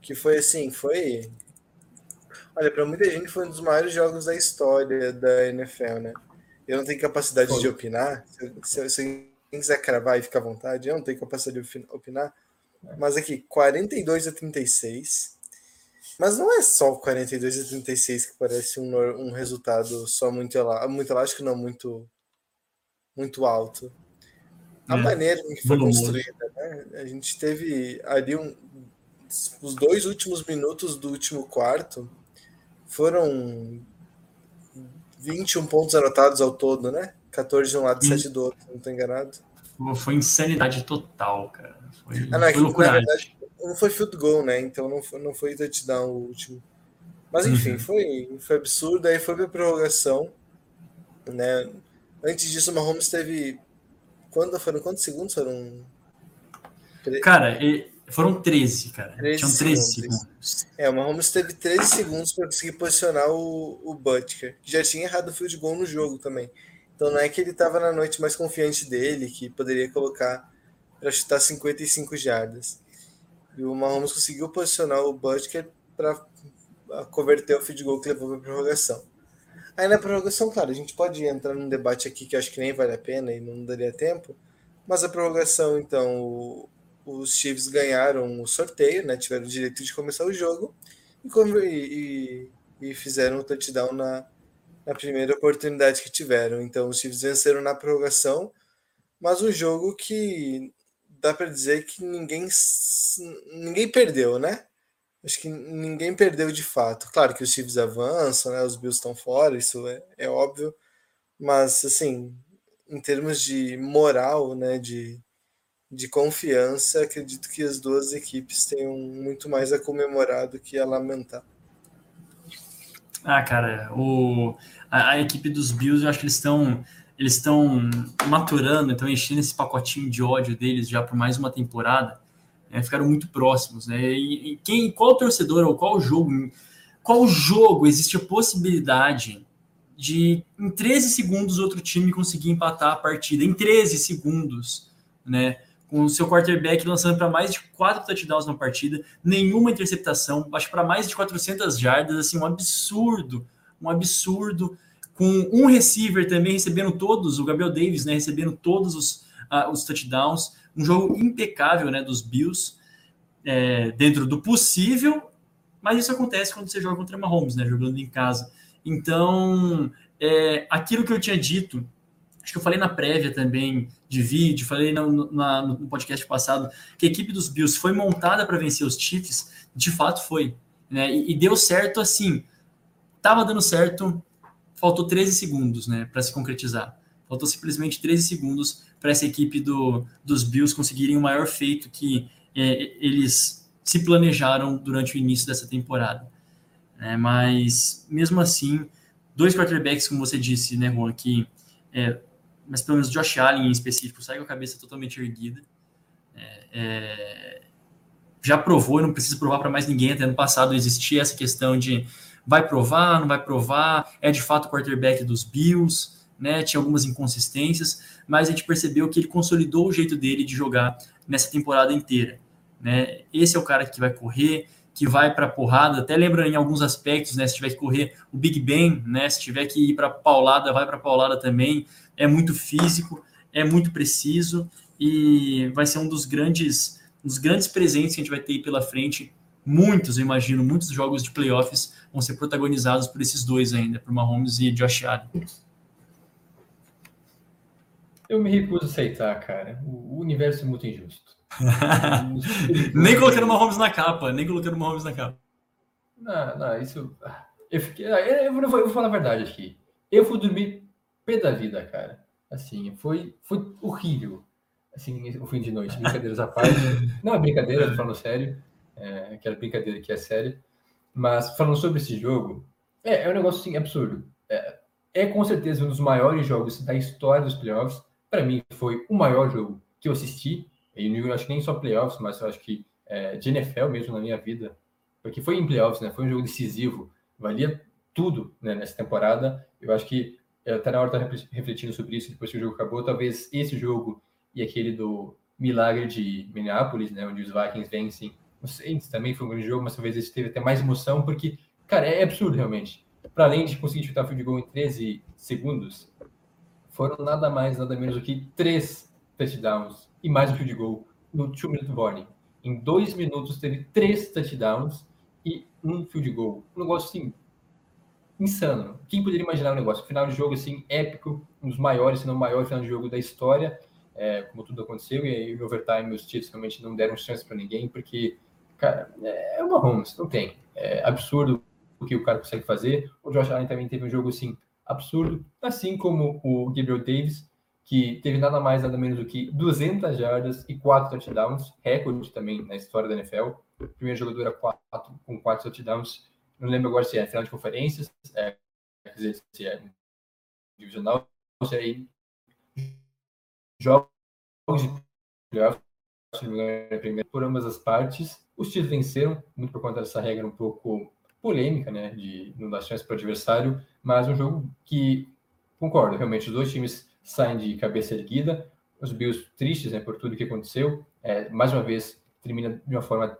que foi assim, foi. Olha, para muita gente foi um dos maiores jogos da história da NFL, né? Eu não tenho capacidade foi. de opinar. Se, se, quem quiser cravar e ficar à vontade, eu não tenho capacidade de opinar. Mas aqui, 42 a 36. Mas não é só 42 a 36 que parece um, um resultado só muito, muito elástico, não, muito, muito alto. A é, maneira em que foi construída, né? A gente teve ali um, os dois últimos minutos do último quarto foram 21 pontos anotados ao todo, né? 14 de um lado e 7 do outro, não estou enganado. Foi insanidade total, cara. Foi, ah, não, é foi. Na verdade, não foi field goal, né? Então não foi, não foi touchdown o último. Mas enfim, uhum. foi, foi absurdo. Aí foi pra prorrogação, né? Antes disso, o Mahomes teve. Quando, foram quantos segundos? Foram. Cara, foram 13, cara. 13 Tinham 13 segundos. segundos. É, o Mahomes teve 13 segundos para conseguir posicionar o, o Butker, que já tinha errado o field goal no jogo também. Então não é que ele estava na noite mais confiante dele, que poderia colocar para chutar 55 jardas. E o Mahomes conseguiu posicionar o Butker para converter o field goal que levou para a prorrogação. Aí na prorrogação, claro, a gente pode entrar num debate aqui que eu acho que nem vale a pena e não daria tempo, mas a prorrogação, então, o, os Chiefs ganharam o sorteio, né, tiveram o direito de começar o jogo e, e, e fizeram o touchdown na, na primeira oportunidade que tiveram. Então, os Chiefs venceram na prorrogação, mas um jogo que dá para dizer que ninguém, ninguém perdeu, né? Acho que ninguém perdeu de fato. Claro que os Chiefs avançam, né? Os Bills estão fora, isso é, é óbvio. Mas, assim, em termos de moral, né? De, de confiança, acredito que as duas equipes tenham muito mais a comemorar do que a lamentar. Ah, cara, o, a, a, equipe dos Bills, eu acho que eles estão. Eles estão maturando, estão enchendo esse pacotinho de ódio deles já por mais uma temporada, né, ficaram muito próximos, né? E, e, quem, qual torcedor ou qual jogo, qual jogo existe a possibilidade de em 13 segundos outro time conseguir empatar a partida em 13 segundos, né? Com o seu quarterback lançando para mais de quatro touchdowns na partida, nenhuma interceptação, acho para mais de 400 jardas, assim, um absurdo, um absurdo com um receiver também recebendo todos, o Gabriel Davis, né, recebendo todos os, uh, os touchdowns, um jogo impecável, né, dos Bills, é, dentro do possível, mas isso acontece quando você joga contra Mahomes, né, jogando em casa. Então, é, aquilo que eu tinha dito, acho que eu falei na prévia também de vídeo, falei no, na, no podcast passado, que a equipe dos Bills foi montada para vencer os Chiefs, de fato foi, né, e, e deu certo assim, tava dando certo faltou 13 segundos né, para se concretizar. Faltou simplesmente 13 segundos para essa equipe do, dos Bills conseguirem o maior feito que é, eles se planejaram durante o início dessa temporada. É, mas, mesmo assim, dois quarterbacks, como você disse, né, Juan, que, é, mas pelo menos Josh Allen em específico, sai com a cabeça totalmente erguida. É, é já provou, não precisa provar para mais ninguém. Até ano passado existia essa questão de vai provar, não vai provar, é de fato o quarterback dos Bills, né? Tinha algumas inconsistências, mas a gente percebeu que ele consolidou o jeito dele de jogar nessa temporada inteira, né? Esse é o cara que vai correr, que vai para porrada, até lembra em alguns aspectos, né? Se tiver que correr o Big Ben, né? Se tiver que ir para paulada, vai para paulada também. É muito físico, é muito preciso e vai ser um dos grandes, um dos grandes presentes que a gente vai ter pela frente muitos, eu imagino, muitos jogos de playoffs vão ser protagonizados por esses dois ainda, por Mahomes e Josh Allen. Eu me recuso a aceitar, cara. O universo é muito injusto. nem colocando Mahomes na capa, nem colocando Mahomes na capa. Não, não, isso. Eu, fiquei, ah, eu, vou, eu vou falar a verdade aqui. Eu fui dormir pé da vida, cara. Assim, foi, foi horrível. Assim, o fim de noite, brincadeiras à parte. Não é brincadeira, tô falando sério é, aquela brincadeira que é séria. Mas falando sobre esse jogo, é, é um negócio assim, absurdo. É, é com certeza um dos maiores jogos da história dos playoffs. Para mim, foi o maior jogo que eu assisti. E não acho que nem só playoffs, mas eu acho que é, de NFL mesmo na minha vida. Porque foi em playoffs, né? Foi um jogo decisivo. Valia tudo né, nessa temporada. Eu acho que até na hora de refletindo sobre isso, depois que o jogo acabou, talvez esse jogo e aquele do milagre de Minneapolis, né, onde os Vikings vencem o Saints também foi um grande jogo, mas talvez esse teve até mais emoção, porque, cara, é absurdo realmente. Para além de conseguir chutar field goal em 13 segundos, foram nada mais, nada menos do que três touchdowns e mais um field goal no two minute warning. Em dois minutos teve três touchdowns e um field goal. Um negócio assim insano. Quem poderia imaginar um negócio? Final de jogo assim épico, um dos maiores, se não maior final de jogo da história, é, como tudo aconteceu. E aí overtime os Chiefs realmente não deram chance para ninguém, porque Cara, é uma Holmes, não tem. É absurdo o que o cara consegue fazer. O Josh Allen também teve um jogo assim absurdo, assim como o Gabriel Davis, que teve nada mais nada menos do que 200 jardas e 4 touchdowns, recorde também na história da NFL. Primeiro jogador a 4 com 4 touchdowns. Não lembro agora se é final de conferências, é, quer dizer, se é divisional, se é jogos de playoff, por ambas as partes. Os Chiefs venceram, muito por conta dessa regra um pouco polêmica, né, de não dar chance para o adversário, mas um jogo que, concordo, realmente, os dois times saem de cabeça erguida, os Bills tristes, né, por tudo que aconteceu, é, mais uma vez, termina de uma forma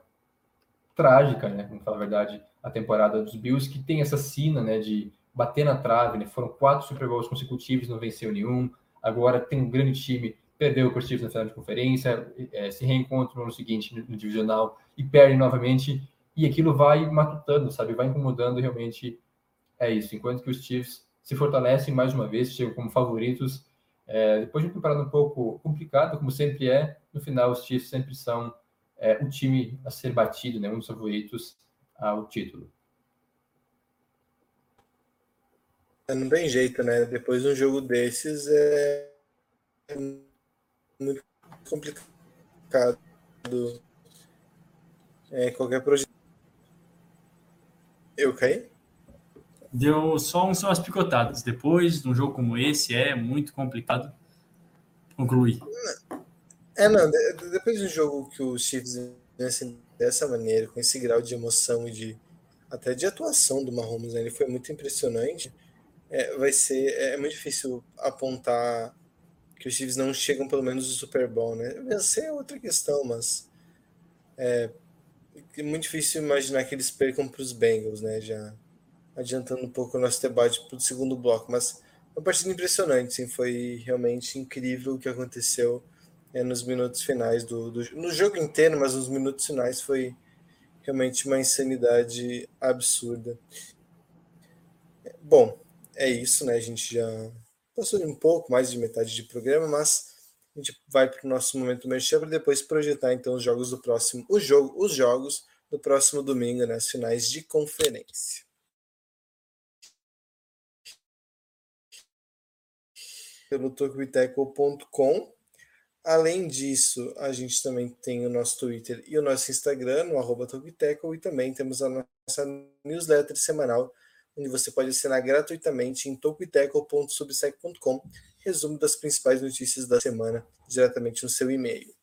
trágica, né, vamos falar a verdade, a temporada dos Bills, que tem essa sina, né, de bater na trave, né, foram quatro Super Bowls consecutivos, não venceu nenhum, agora tem um grande time perdeu o Chiefs na final de conferência, é, se reencontra no ano seguinte no, no, divisional e perde novamente, e aquilo vai matutando, sabe? Vai incomodando realmente. É isso. Enquanto que os Chiefs se fortalecem mais uma vez, chegam como favoritos. É, depois de uma temporada um pouco complicada, como sempre é, no final os Chiefs sempre são é, o time a ser batido, né? Um dos favoritos ao título. É, não tem jeito, né? Depois de um jogo desses, é muito complicado é, qualquer projeto. Eu caí? deu só são as picotadas. Depois, num jogo como esse, é muito complicado concluir. É, não, depois do jogo que os Chiefs assim, dessa maneira, com esse grau de emoção e de até de atuação do Mahomes, né? ele foi muito impressionante. É, vai ser é muito difícil apontar que os Chiefs não chegam pelo menos no Super Bowl, né? Vencer é outra questão, mas é, é muito difícil imaginar que eles percam para os Bengals, né? Já adiantando um pouco o nosso debate para o segundo bloco, mas uma partida impressionante, sim, foi realmente incrível o que aconteceu é, nos minutos finais do, do, no jogo inteiro, mas nos minutos finais foi realmente uma insanidade absurda. Bom, é isso, né? A gente já passou um pouco mais de metade de programa, mas a gente vai para o nosso momento merchan para depois projetar então os jogos do próximo, o jogo, os jogos do próximo domingo, nas né, finais de conferência. Pelo tokbiteco.com. Além disso, a gente também tem o nosso Twitter e o nosso Instagram, no arroba e também temos a nossa newsletter semanal, onde você pode assinar gratuitamente em tocoiteco.subsec.com resumo das principais notícias da semana diretamente no seu e-mail.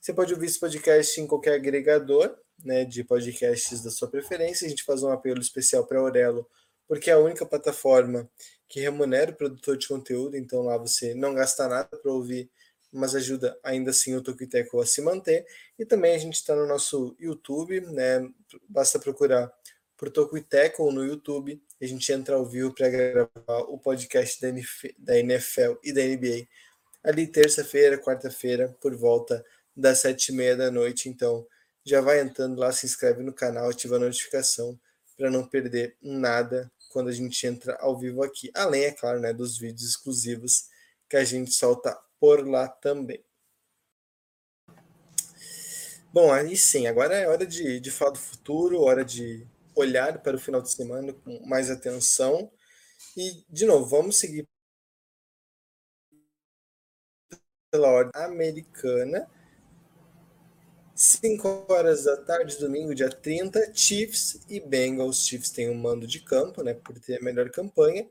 Você pode ouvir esse podcast em qualquer agregador né, de podcasts da sua preferência. A gente faz um apelo especial para Aurelo, porque é a única plataforma que remunera o produtor de conteúdo, então lá você não gasta nada para ouvir, mas ajuda ainda assim o Toquiteco a se manter. E também a gente está no nosso YouTube, né? Basta procurar por Tackle no YouTube. A gente entra ao vivo para gravar o podcast da NFL e da NBA ali terça-feira, quarta-feira, por volta das sete e meia da noite. Então, já vai entrando lá, se inscreve no canal, ativa a notificação para não perder nada quando a gente entra ao vivo aqui. Além, é claro, né, dos vídeos exclusivos que a gente solta por lá também. Bom, aí sim, agora é hora de, de falar do futuro, hora de olhar para o final de semana com mais atenção. E, de novo, vamos seguir pela ordem americana. 5 horas da tarde, domingo, dia 30, Chiefs e Bengals. Chiefs têm um mando de campo, né, por ter a melhor campanha,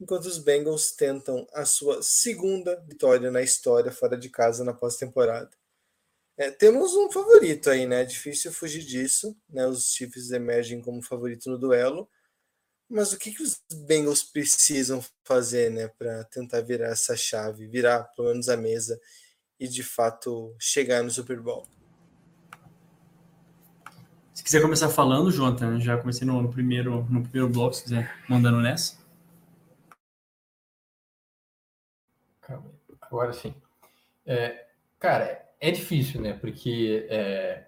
enquanto os Bengals tentam a sua segunda vitória na história fora de casa na pós-temporada. É, temos um favorito aí, né? É difícil fugir disso. Né? Os Chiefs emergem como favorito no duelo. Mas o que, que os Bengals precisam fazer né, para tentar virar essa chave, virar pelo menos a mesa e de fato chegar no Super Bowl? Se quiser começar falando, Jonathan, já comecei no, no primeiro, no primeiro bloco, se quiser mandando nessa. Agora sim. É, cara, é difícil, né? Porque, é,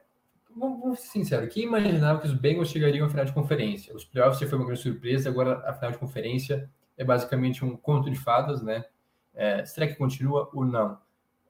vamos ser sinceros, quem imaginava que os Bengals chegariam à final de conferência? Os playoffs já foi uma grande surpresa, agora a final de conferência é basicamente um conto de fadas, né? É, será que continua ou não?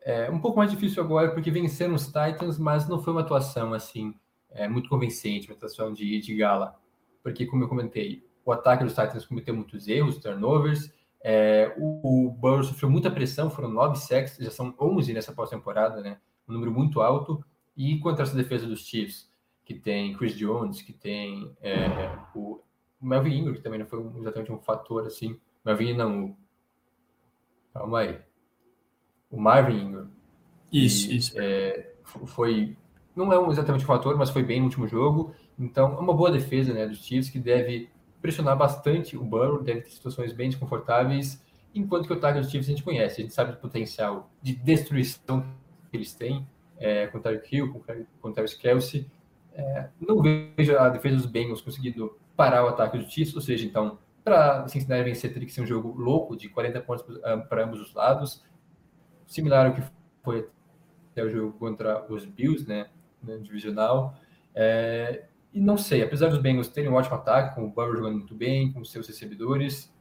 É um pouco mais difícil agora porque venceram os Titans, mas não foi uma atuação assim é, muito convincente, uma atuação de, de gala. Porque, como eu comentei, o ataque dos Titans cometeu muitos erros, turnovers, é, o, o Burrow sofreu muita pressão, foram nove sacks, já são 11 nessa pós-temporada, né? Um número muito alto. E contra essa defesa dos Chiefs, que tem Chris Jones, que tem é, o Melvin Ingram, que também não foi exatamente um fator assim. Melvin não, o... calma aí. O Marvin Ingram. Isso, e, isso. É, foi, não é exatamente um fator, mas foi bem no último jogo. Então, é uma boa defesa né, dos Chiefs, que deve pressionar bastante o Burrow, deve ter situações bem desconfortáveis, enquanto que o ataque dos Chiefs a gente conhece, a gente sabe do potencial de destruição que eles têm é, com o Tyreek Hill, com o Travis Kelsey. É, não vejo a defesa dos Bengals conseguindo parar o ataque do Chiefs, ou seja, então, para Cincinnati vencer, teria que ser um jogo louco, de 40 pontos para ambos os lados, similar ao que foi até o jogo contra os Bills, né, no divisional. É, e não sei, apesar dos Bengals terem um ótimo ataque, com o Burrow jogando muito bem, com seus recebedores,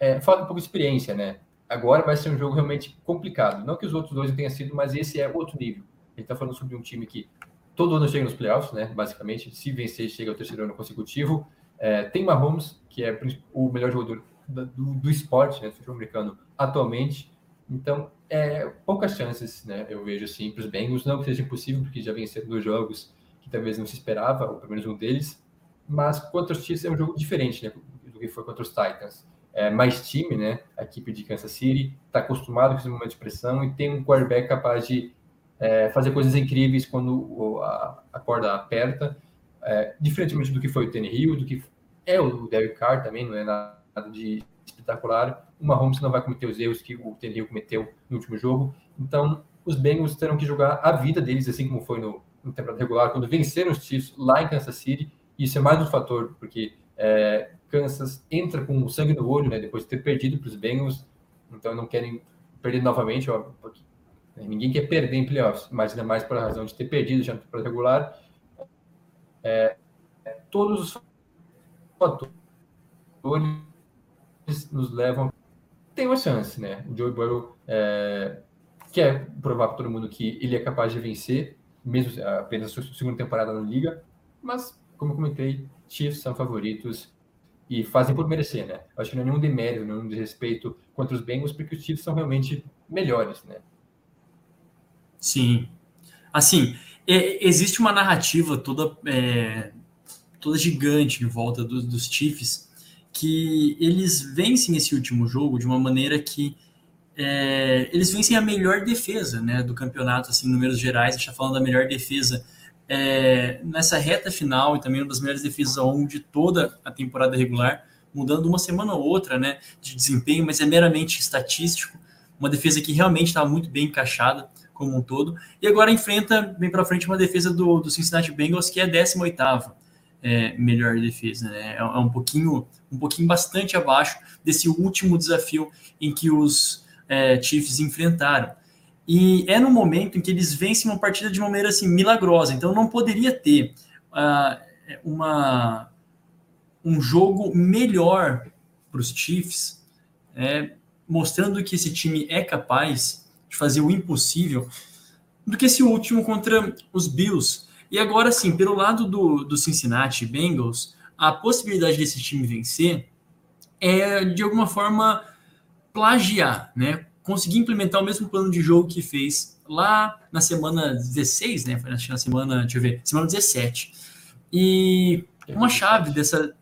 é, falta um pouco de experiência, né? Agora vai ser um jogo realmente complicado. Não que os outros dois tenham sido, mas esse é outro nível. A gente está falando sobre um time que todo ano chega nos playoffs, né? Basicamente, se vencer, chega ao terceiro ano consecutivo. É, tem Mahomes, que é o melhor jogador do, do esporte, né? Do futebol americano atualmente. Então, é, poucas chances, né? Eu vejo assim para os Bengals. Não que seja impossível, porque já venceram dois jogos que talvez não se esperava, ou pelo menos um deles. Mas contra os Chiefs é um jogo diferente, né? Do que foi contra os Titans. É, mais time, né? A equipe de Kansas City está acostumado com esse momento de pressão e tem um quarterback capaz de é, fazer coisas incríveis quando a, a corda aperta, é, diferentemente do que foi o Hill, do que é o Derek Carr também, não é nada de espetacular. O Mahomes não vai cometer os erros que o Hill cometeu no último jogo. Então, os Bengals terão que jogar a vida deles, assim como foi no, no temporada regular, quando venceram os Chiefs lá em Kansas City. Isso é mais um fator, porque é, Kansas entra com sangue no olho, né, depois de ter perdido para os Bengals, então não querem perder novamente, ó, porque ninguém quer perder em playoffs, mas ainda mais por razão de ter perdido já no regular. É, todos os fatores nos levam tem uma chance, né? O Joe Burrow é, quer provar para todo mundo que ele é capaz de vencer, mesmo apenas sua segunda temporada na liga, mas, como comentei, Chiefs são favoritos e fazem por merecer, né? Acho que não é nenhum demérito, nenhum desrespeito contra os Bengals, porque os Chiefs são realmente melhores, né? Sim. Assim, é, existe uma narrativa toda, é, toda gigante em volta do, dos Chiefs que eles vencem esse último jogo de uma maneira que é, eles vencem a melhor defesa né, do campeonato, assim, em números gerais, a gente está falando da melhor defesa é, nessa reta final e também uma das melhores defesas ao longo de toda a temporada regular, mudando uma semana ou outra né, de desempenho, mas é meramente estatístico, uma defesa que realmente estava muito bem encaixada como um todo, e agora enfrenta bem para frente uma defesa do, do Cincinnati Bengals que é 18 é, melhor defesa, né? é, é um pouquinho, um pouquinho bastante abaixo desse último desafio em que os é, Chiefs enfrentaram. E é no momento em que eles vencem uma partida de uma maneira assim milagrosa. Então não poderia ter uh, uma, um jogo melhor para os Chiefs, é, mostrando que esse time é capaz de fazer o impossível, do que esse último contra os Bills. E agora sim, pelo lado do, do Cincinnati Bengals, a possibilidade desse time vencer é de alguma forma plagiar, né? Conseguir implementar o mesmo plano de jogo que fez lá na semana 16, né? Foi na semana, deixa eu ver, semana 17. E uma chave dessa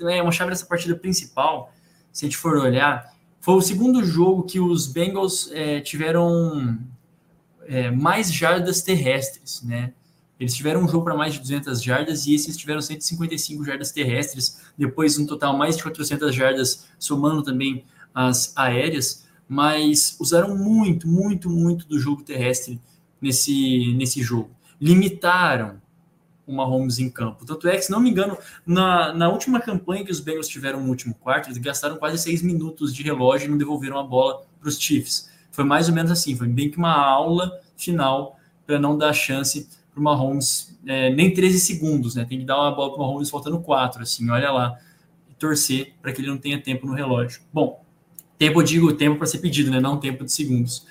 é uma chave dessa partida principal, se a gente for olhar, foi o segundo jogo que os Bengals é, tiveram é, mais jardas terrestres, né? Eles tiveram um jogo para mais de 200 jardas e esses tiveram 155 jardas terrestres, depois um total mais de 400 jardas, somando também as aéreas mas usaram muito, muito, muito do jogo terrestre nesse, nesse jogo. Limitaram o Mahomes em campo. Tanto é que, se não me engano, na, na última campanha que os Bengals tiveram no último quarto, eles gastaram quase seis minutos de relógio e não devolveram a bola para os Chiefs. Foi mais ou menos assim, foi bem que uma aula final para não dar chance para o Mahomes, é, nem 13 segundos, né? Tem que dar uma bola para o Mahomes faltando quatro, assim, olha lá, e torcer para que ele não tenha tempo no relógio. Bom, Tempo, eu digo tempo para ser pedido, né? não tempo de segundos.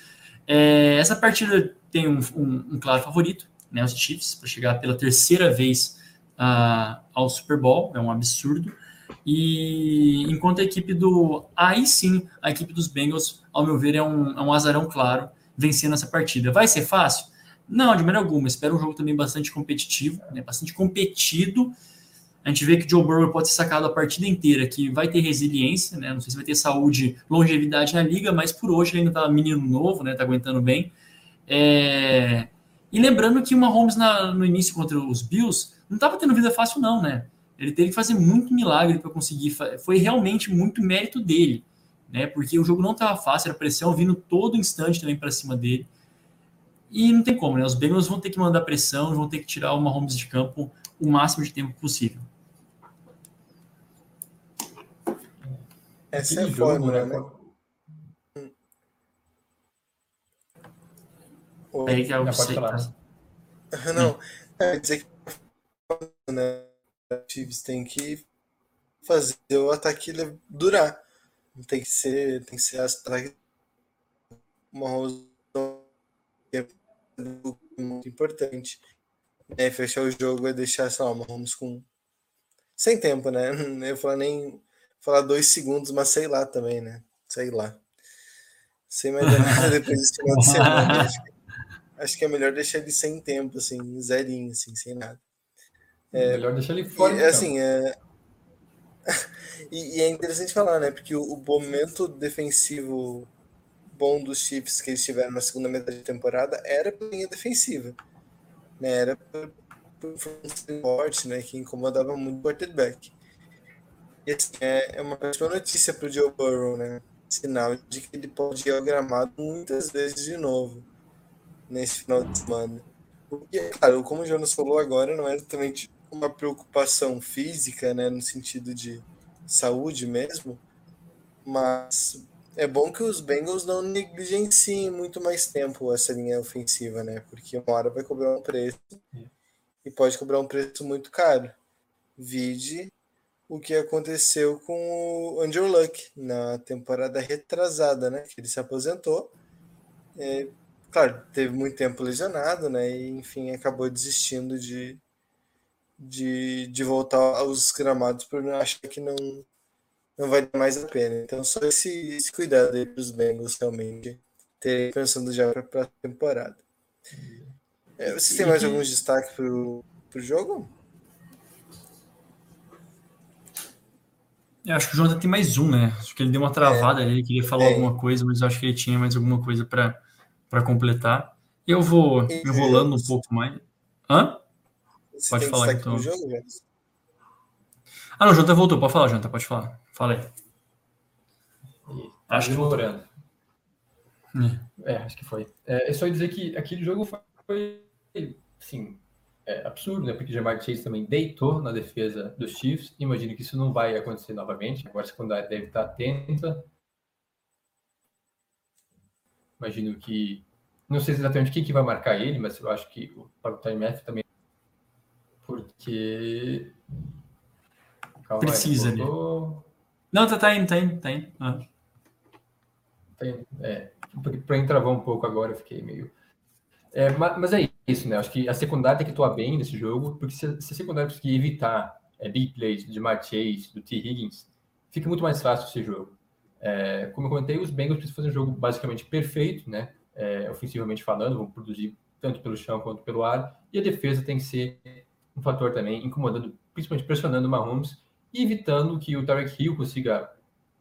É, essa partida tem um, um, um, claro favorito, né? os Chiefs, para chegar pela terceira vez uh, ao Super Bowl, é um absurdo. E enquanto a equipe do. Aí sim, a equipe dos Bengals, ao meu ver, é um, é um azarão claro vencendo essa partida. Vai ser fácil? Não, de maneira alguma. Espero um jogo também bastante competitivo, né? bastante competido a gente vê que o Joe Burrow pode ser sacado a partida inteira, que vai ter resiliência, né? Não sei se vai ter saúde, longevidade na liga, mas por hoje ele ainda tá menino novo, né? Tá aguentando bem. É... E lembrando que o Mahomes na, no início contra os Bills não estava tendo vida fácil, não, né? Ele teve que fazer muito milagre para conseguir. Foi realmente muito mérito dele, né? Porque o jogo não estava fácil, era pressão vindo todo instante também para cima dele. E não tem como, né? Os Bengals vão ter que mandar pressão, vão ter que tirar o Mahomes de campo o máximo de tempo possível. Essa é a fórmula, né? O... Aí que é o que Não, é dizer que né, Chiefs tem que fazer o ataque durar. Tem que ser, tem que ser as uma é muito importante. É, fechar o jogo é deixar, sei lá, uma Mahomes com sem tempo, né? Eu falar nem falar dois segundos, mas sei lá também, né? Sei lá. Sei mais nada depois desse final de semana. Acho que, acho que é melhor deixar ele sem tempo, assim, zerinho, assim, sem nada. É, melhor deixar ele fora. E, assim, é... E, e, é interessante falar, né? Porque o, o, momento defensivo bom dos Chiefs que eles tiveram na segunda metade da temporada era a linha defensiva. Né? Era por, por forte, né? Que incomodava muito o quarterback. E assim, é, é uma péssima notícia para o Joe Burrow, né? Sinal de que ele pode ir ao gramado muitas vezes de novo nesse final de semana. Porque, claro, como o Jonas falou agora, não é exatamente uma preocupação física, né, no sentido de saúde mesmo, mas é bom que os Bengals não negligenciem muito mais tempo essa linha ofensiva, né? Porque uma hora vai cobrar um preço e pode cobrar um preço muito caro. Vide o que aconteceu com o Andrew Luck na temporada retrasada, né? Que ele se aposentou. É, claro, teve muito tempo lesionado, né? E enfim, acabou desistindo de, de, de voltar aos gramados por achar que não, não vai dar mais a pena. Então, só esse, esse cuidado aí para os Bengals realmente terem pensando já para a temporada. É, vocês têm mais alguns destaques para o jogo? Eu acho que o Jonathan tem mais um, né? Acho que ele deu uma travada é, ali, ele queria falar é. alguma coisa, mas acho que ele tinha mais alguma coisa para completar. Eu vou enrolando um pouco mais. Hã? Você pode falar então. Jogo, ah, não, o Jonathan voltou. Pode falar, Jonathan, pode falar. Fala aí. Acho que demorando. É. é, acho que foi. É, é só dizer que aquele jogo foi, assim, é, absurdo, né? Porque Jamar Chase também deitou na defesa dos Chiefs. Imagino que isso não vai acontecer novamente. Agora a secundária deve estar atenta. Imagino que. Não sei exatamente quem que vai marcar ele, mas eu acho que para o Time F também. Porque. Calma Precisa, aí? Não, tá, tá indo, tá indo, tá indo. Ah. É, para entravar um pouco agora, eu fiquei meio. É, mas, mas é isso, né? Acho que a secundária tem que atuar bem nesse jogo, porque se, se a secundária conseguir evitar é, big plays de Chase, do T. Higgins, fica muito mais fácil esse jogo. É, como eu comentei, os Bengals precisam fazer um jogo basicamente perfeito, né? É, ofensivamente falando, vão produzir tanto pelo chão quanto pelo ar, e a defesa tem que ser um fator também, incomodando, principalmente pressionando o Mahomes e evitando que o Tarek Hill consiga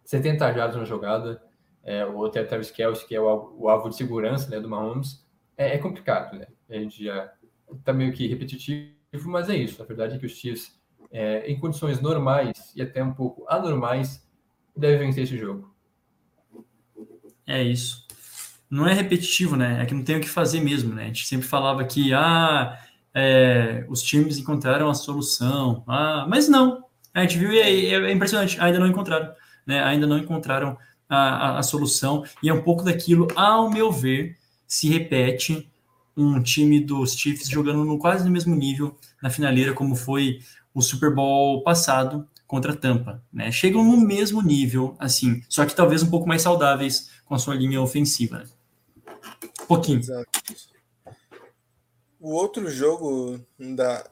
70 jardas na jogada, é, ou até o Travis Kelce, que é o, o alvo de segurança né, do Mahomes, é, é complicado, né? A gente já está meio que repetitivo, mas é isso. A verdade é que os Chiefs, é, em condições normais e até um pouco anormais, devem vencer esse jogo. É isso. Não é repetitivo, né? É que não tem o que fazer mesmo, né? A gente sempre falava que ah, é, os times encontraram a solução. Ah, mas não. A gente viu e é, é impressionante, ainda não encontraram. Né? Ainda não encontraram a, a, a solução. E é um pouco daquilo, ao meu ver, se repete um time dos Chiefs jogando no quase no mesmo nível na finaleira como foi o Super Bowl passado contra a Tampa, né? Chegam no mesmo nível, assim, só que talvez um pouco mais saudáveis com a sua linha ofensiva. Um pouquinho. Exato. O outro jogo da,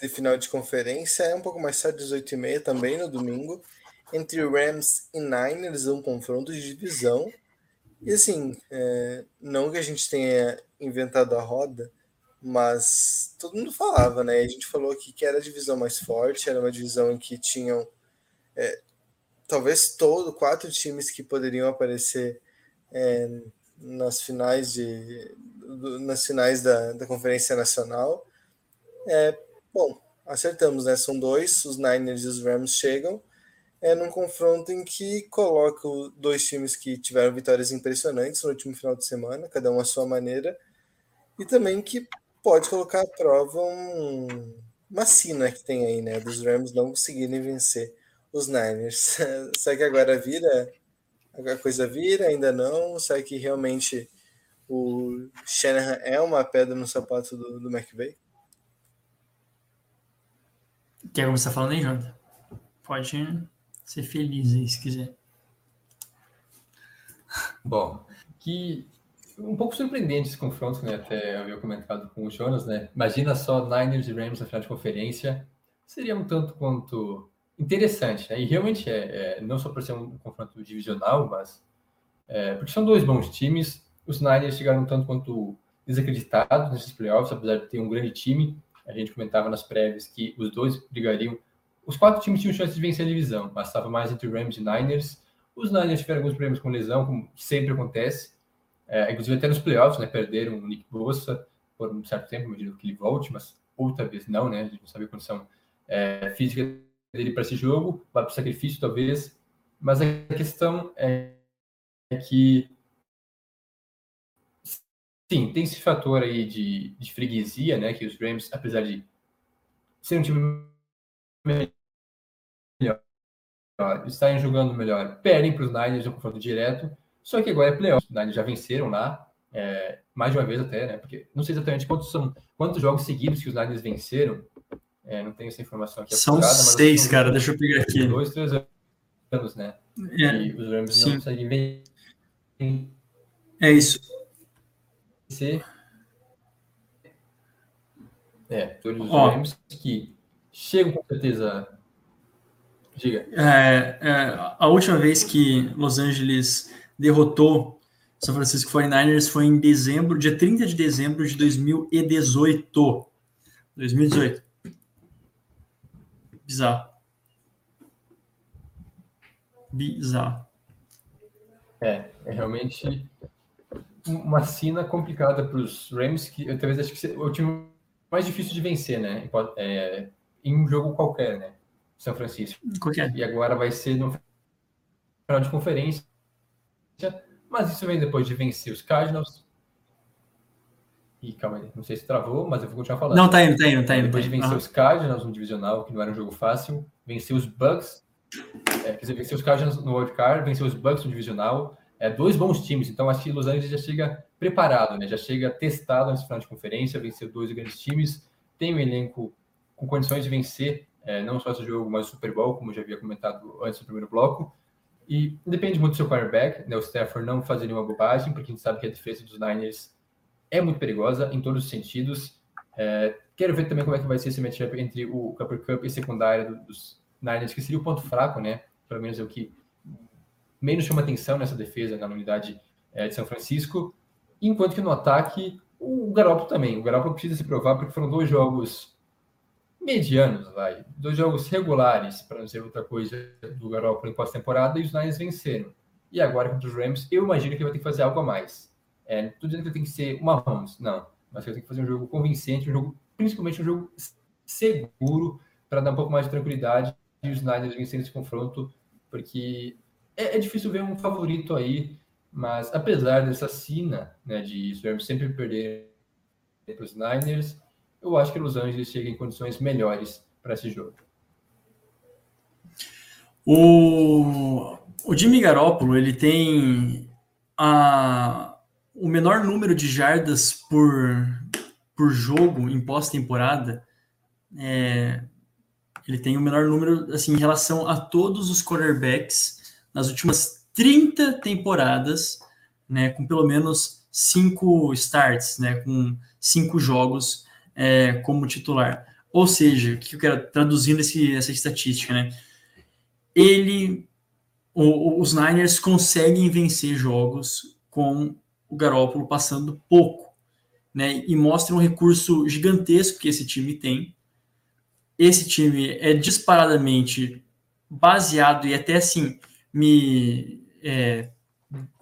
de final de conferência é um pouco mais tarde, 18h30 também, no domingo, entre Rams e Niners, um confronto de divisão. E assim, é, não que a gente tenha inventado a roda, mas todo mundo falava, né? A gente falou aqui que era a divisão mais forte, era uma divisão em que tinham é, talvez todo quatro times que poderiam aparecer é, nas finais de nas finais da, da Conferência Nacional. É, bom, acertamos, né? São dois, os Niners e os Rams chegam é num confronto em que coloca dois times que tiveram vitórias impressionantes no último final de semana, cada um à sua maneira, e também que pode colocar à prova um, uma sina que tem aí, né, dos Rams não conseguirem vencer os Niners. Será que agora vira? A coisa vira? Ainda não? Será que realmente o Shanahan é uma pedra no sapato do, do McVay? Quer começar falando aí, Jonathan? Pode ser feliz aí, se quiser. Bom, que um pouco surpreendente esse confronto, né? Até eu havia comentado com o Jonas, né? Imagina só Niners e Rams na final de conferência. Seria um tanto quanto interessante, né? E realmente é, é não só por ser um confronto divisional, mas é, porque são dois bons times. Os Niners chegaram um tanto quanto desacreditados nesses playoffs, apesar de ter um grande time. A gente comentava nas prévias que os dois brigariam os quatro times tinham chance de vencer a divisão, mas estava mais entre Rams e Niners. Os Niners tiveram alguns problemas com lesão, como sempre acontece. É, inclusive até nos playoffs, né? Perderam o Nick Bossa por um certo tempo, imagino que ele volte, mas outra vez não, né? A gente não sabe a condição é, física dele para esse jogo, vai para o sacrifício talvez. Mas a questão é que sim, tem esse fator aí de, de freguesia, né? Que os Rams, apesar de ser um time estarem jogando melhor, perdem para os Niners no confronto direto. Só que agora é playoff. Os Niners já venceram lá, é, mais de uma vez até, né? Porque não sei exatamente quantos são quantos jogos seguidos que os Niners venceram. É, não tenho essa informação aqui. São apurada, seis, cara. Deixa eu pegar aqui. Dois, três anos, né? É, e os Rams sim. não conseguem vencer. É isso. É, todos os Ó, Rams que chegam com certeza Diga. É, é, a última vez que Los Angeles derrotou São Francisco 49ers foi em dezembro, dia 30 de dezembro de 2018. 2018. Bizarro. Bizarro. É, é realmente uma cena complicada para os Rams, que eu talvez acho que é o time mais difícil de vencer, né? É, em um jogo qualquer, né? São Francisco. E agora vai ser no final de conferência. Mas isso vem depois de vencer os Cardinals. E calma aí, não sei se travou, mas eu vou continuar falando. Não, tá indo, tá indo, tá indo. Depois tá de vencer uhum. os Cardinals no divisional, que não era um jogo fácil, vencer os Bucks. É, quer dizer, vencer os Cardinals no World Card, vencer os Bucks no divisional. É, dois bons times, então acho que Los Angeles já chega preparado, né? Já chega testado nesse final de conferência, venceu dois grandes times, tem um elenco com condições de vencer é, não só esse jogo, mas o Super Bowl, como já havia comentado antes do primeiro bloco. E depende muito do seu quarterback, né? O Stafford não fazer nenhuma bobagem, porque a gente sabe que a defesa dos Niners é muito perigosa em todos os sentidos. É, quero ver também como é que vai ser esse matchup entre o Cooper Cup e secundária dos Niners, que seria o ponto fraco, né? Pelo menos é o que menos chama atenção nessa defesa na unidade é, de São Francisco. Enquanto que no ataque, o Garoppolo também. O Garoppolo precisa se provar, porque foram dois jogos medianos, vai. Dois jogos regulares, para não dizer outra coisa, do Garoppolo em pós-temporada, e os Niners venceram. E agora contra os Rams, eu imagino que vai ter que fazer algo a mais. É, estou dizendo que tem que ser uma Mahomes, não. Mas que tem que fazer um jogo convincente, um jogo, principalmente um jogo seguro, para dar um pouco mais de tranquilidade e os Niners vencerem esse confronto, porque é, é, difícil ver um favorito aí, mas apesar dessa sina né, de os Rams sempre perder para os Niners, eu acho que Los Angeles chega em condições melhores para esse jogo. O, o Jimmy Garoppolo ele tem a, o menor número de jardas por, por jogo em pós-temporada. É, ele tem o menor número assim, em relação a todos os quarterbacks nas últimas 30 temporadas, né, com pelo menos cinco starts, né, com cinco jogos é, como titular. Ou seja, o que eu quero traduzindo esse, essa estatística, né? Ele, o, os Niners conseguem vencer jogos com o Garópolo passando pouco, né? E mostra um recurso gigantesco que esse time tem. Esse time é disparadamente baseado e até assim me é,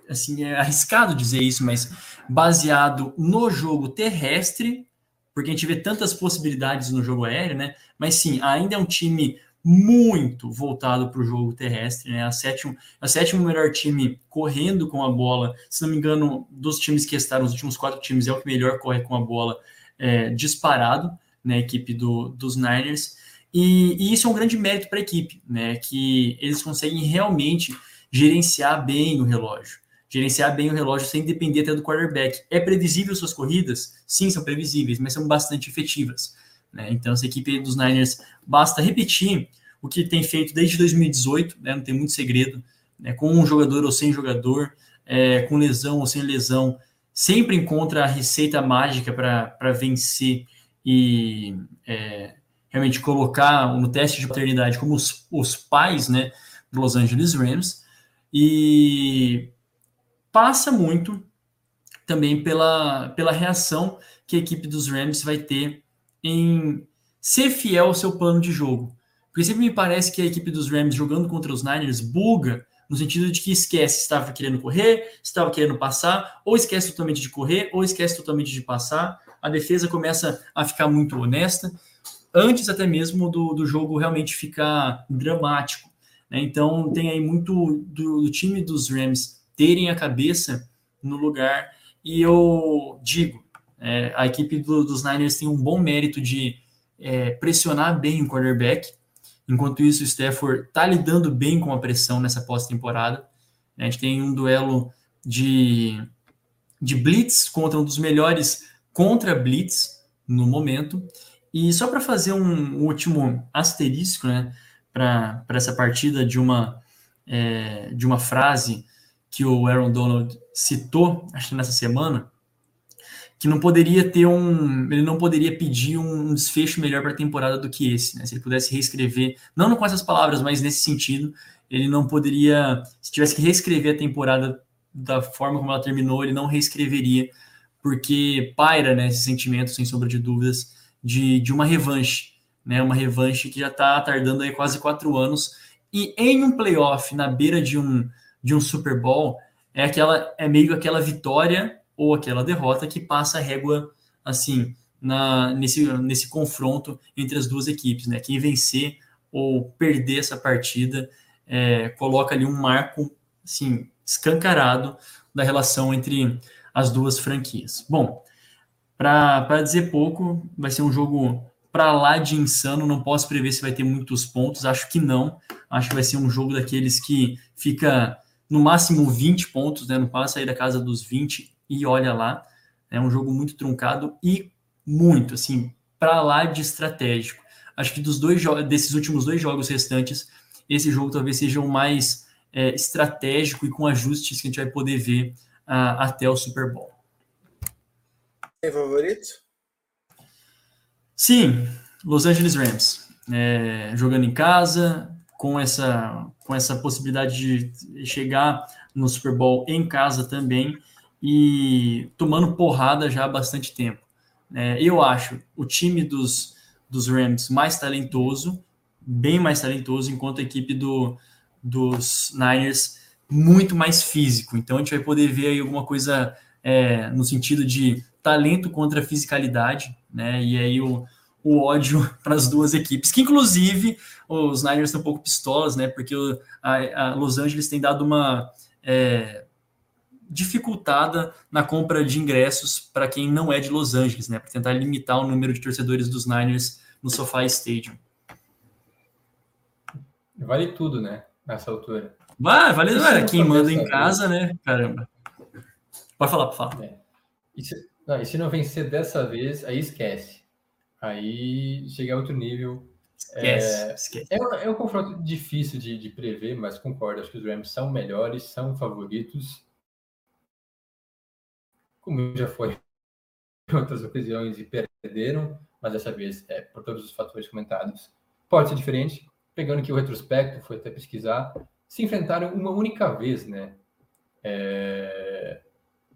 assim é arriscado dizer isso, mas baseado no jogo terrestre porque a gente vê tantas possibilidades no jogo aéreo, né? Mas sim, ainda é um time muito voltado para o jogo terrestre, né? A sétimo, a sétimo melhor time correndo com a bola, se não me engano, dos times que estaram, os últimos quatro times, é o que melhor corre com a bola é, disparado, né? A equipe do, dos Niners. E, e isso é um grande mérito para a equipe, né? Que eles conseguem realmente gerenciar bem o relógio gerenciar bem o relógio sem depender até do quarterback. É previsível suas corridas? Sim, são previsíveis, mas são bastante efetivas. Né? Então, essa equipe dos Niners basta repetir o que tem feito desde 2018, né? não tem muito segredo, né? com um jogador ou sem jogador, é, com lesão ou sem lesão, sempre encontra a receita mágica para vencer e é, realmente colocar no teste de paternidade como os, os pais né, do Los Angeles Rams. E passa muito também pela, pela reação que a equipe dos Rams vai ter em ser fiel ao seu plano de jogo. Porque sempre me parece que a equipe dos Rams jogando contra os Niners buga no sentido de que esquece se estava querendo correr, se estava querendo passar, ou esquece totalmente de correr, ou esquece totalmente de passar. A defesa começa a ficar muito honesta, antes até mesmo do, do jogo realmente ficar dramático. Né? Então, tem aí muito do, do time dos Rams terem a cabeça no lugar, e eu digo, é, a equipe do, dos Niners tem um bom mérito de é, pressionar bem o quarterback, Enquanto isso, o Stafford está lidando bem com a pressão nessa pós-temporada. A gente tem um duelo de, de blitz contra um dos melhores contra blitz no momento. E só para fazer um último asterisco né, para essa partida de uma, é, de uma frase que o Aaron Donald citou, acho que nessa semana, que não poderia ter um. Ele não poderia pedir um desfecho melhor para a temporada do que esse, né? Se ele pudesse reescrever, não com essas palavras, mas nesse sentido, ele não poderia. Se tivesse que reescrever a temporada da forma como ela terminou, ele não reescreveria, porque paira né, esse sentimento, sem sombra de dúvidas, de, de uma revanche, né? Uma revanche que já está tardando aí quase quatro anos. E em um playoff, na beira de um, de um Super Bowl, é aquela é meio aquela vitória ou aquela derrota que passa a régua assim na, nesse, nesse confronto entre as duas equipes, né? Quem vencer ou perder essa partida é, coloca ali um marco assim escancarado da relação entre as duas franquias. Bom, para dizer pouco, vai ser um jogo para lá de insano. Não posso prever se vai ter muitos pontos. Acho que não. Acho que vai ser um jogo daqueles que fica no máximo 20 pontos, né? Não passa aí da casa dos 20 e olha lá, é um jogo muito truncado e muito, assim, para lá de estratégico. Acho que dos dois desses últimos dois jogos restantes, esse jogo talvez seja o mais é, estratégico e com ajustes que a gente vai poder ver uh, até o Super Bowl. Tem favorito? Sim, Los Angeles Rams. É, jogando em casa, com essa, com essa possibilidade de chegar no Super Bowl em casa também e tomando porrada já há bastante tempo. É, eu acho o time dos, dos Rams mais talentoso, bem mais talentoso, enquanto a equipe do, dos Niners muito mais físico. Então a gente vai poder ver aí alguma coisa é, no sentido de talento contra fisicalidade, né? E aí o, o ódio para as duas equipes, que inclusive os Niners estão um pouco pistolas, né? Porque o, a, a Los Angeles tem dado uma é, dificultada na compra de ingressos para quem não é de Los Angeles, né? Para tentar limitar o número de torcedores dos Niners no SoFi Stadium. Vale tudo, né? Nessa altura. Vai, vale, vale. Quem manda em casa, né? Caramba. Pode falar, pode falar. É. E, se, não, e se não vencer dessa vez, aí esquece. Aí chega a outro nível. Esquece, é, esquece. É, é, um confronto difícil de, de prever, mas concordo. Acho que os Rams são melhores, são favoritos como já foi em outras ocasiões e perderam, mas dessa vez, é, por todos os fatores comentados, pode ser diferente. Pegando aqui o retrospecto, foi até pesquisar, se enfrentaram uma única vez, né? É,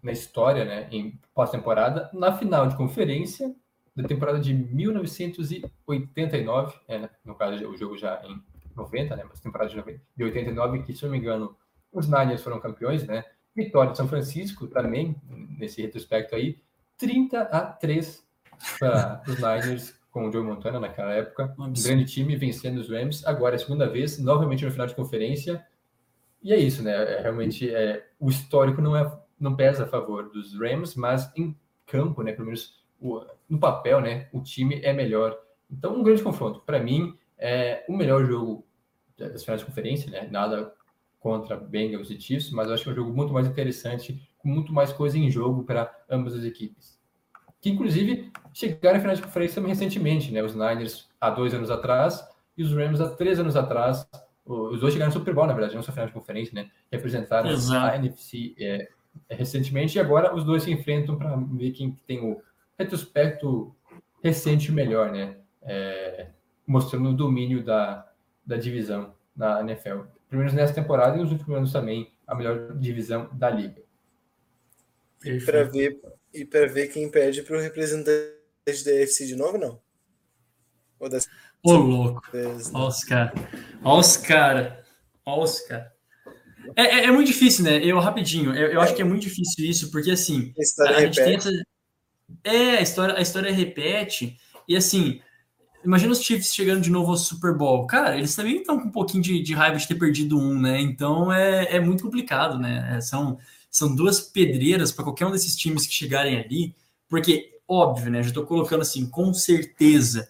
na história, né? Em pós-temporada, na final de conferência da temporada de 1989, é, né, no caso o jogo já em 90, né? Mas temporada de 89, que se não me engano, os Niners foram campeões, né? Vitória de São Francisco também, nesse retrospecto aí, 30 a 3 para os Niners com o Joe Montana naquela época. Um grande time vencendo os Rams. Agora é a segunda vez, novamente no final de conferência. E é isso, né? É, realmente é, o histórico não, é, não pesa a favor dos Rams, mas em campo, né? Pelo menos o, no papel, né? O time é melhor. Então, um grande confronto. Para mim, é o melhor jogo das finais de conferência, né? Nada contra Bengals e Chiefs, mas eu acho que é um jogo muito mais interessante, com muito mais coisa em jogo para ambas as equipes. Que inclusive chegaram à final de conferência recentemente, né? Os Niners há dois anos atrás e os Rams há três anos atrás. Os dois chegaram no Super Bowl, na verdade, não só final de conferência, né? Representaram Exato. a NFC é, recentemente e agora os dois se enfrentam para ver quem tem o retrospecto recente melhor, né? É, mostrando o domínio da, da divisão na NFL pelo menos nessa temporada e nos últimos anos também, a melhor divisão da liga. E para ver, e ver quem perde para o representante da FC de novo, não? Ô, louco. Olha os caras. Olha os caras. Olha os caras. É, é, é, muito difícil, né? Eu, rapidinho, eu, eu acho que é muito difícil isso, porque assim. A, a gente tem essa. É, a história, a história repete. E assim, imagina os Chiefs chegando de novo ao Super Bowl. Cara, eles também estão com um pouquinho de, de, raiva de ter perdido um, né? Então é, é muito complicado, né? É, são, são duas pedreiras para qualquer um desses times que chegarem ali, porque, óbvio, né? Já estou colocando assim, com certeza,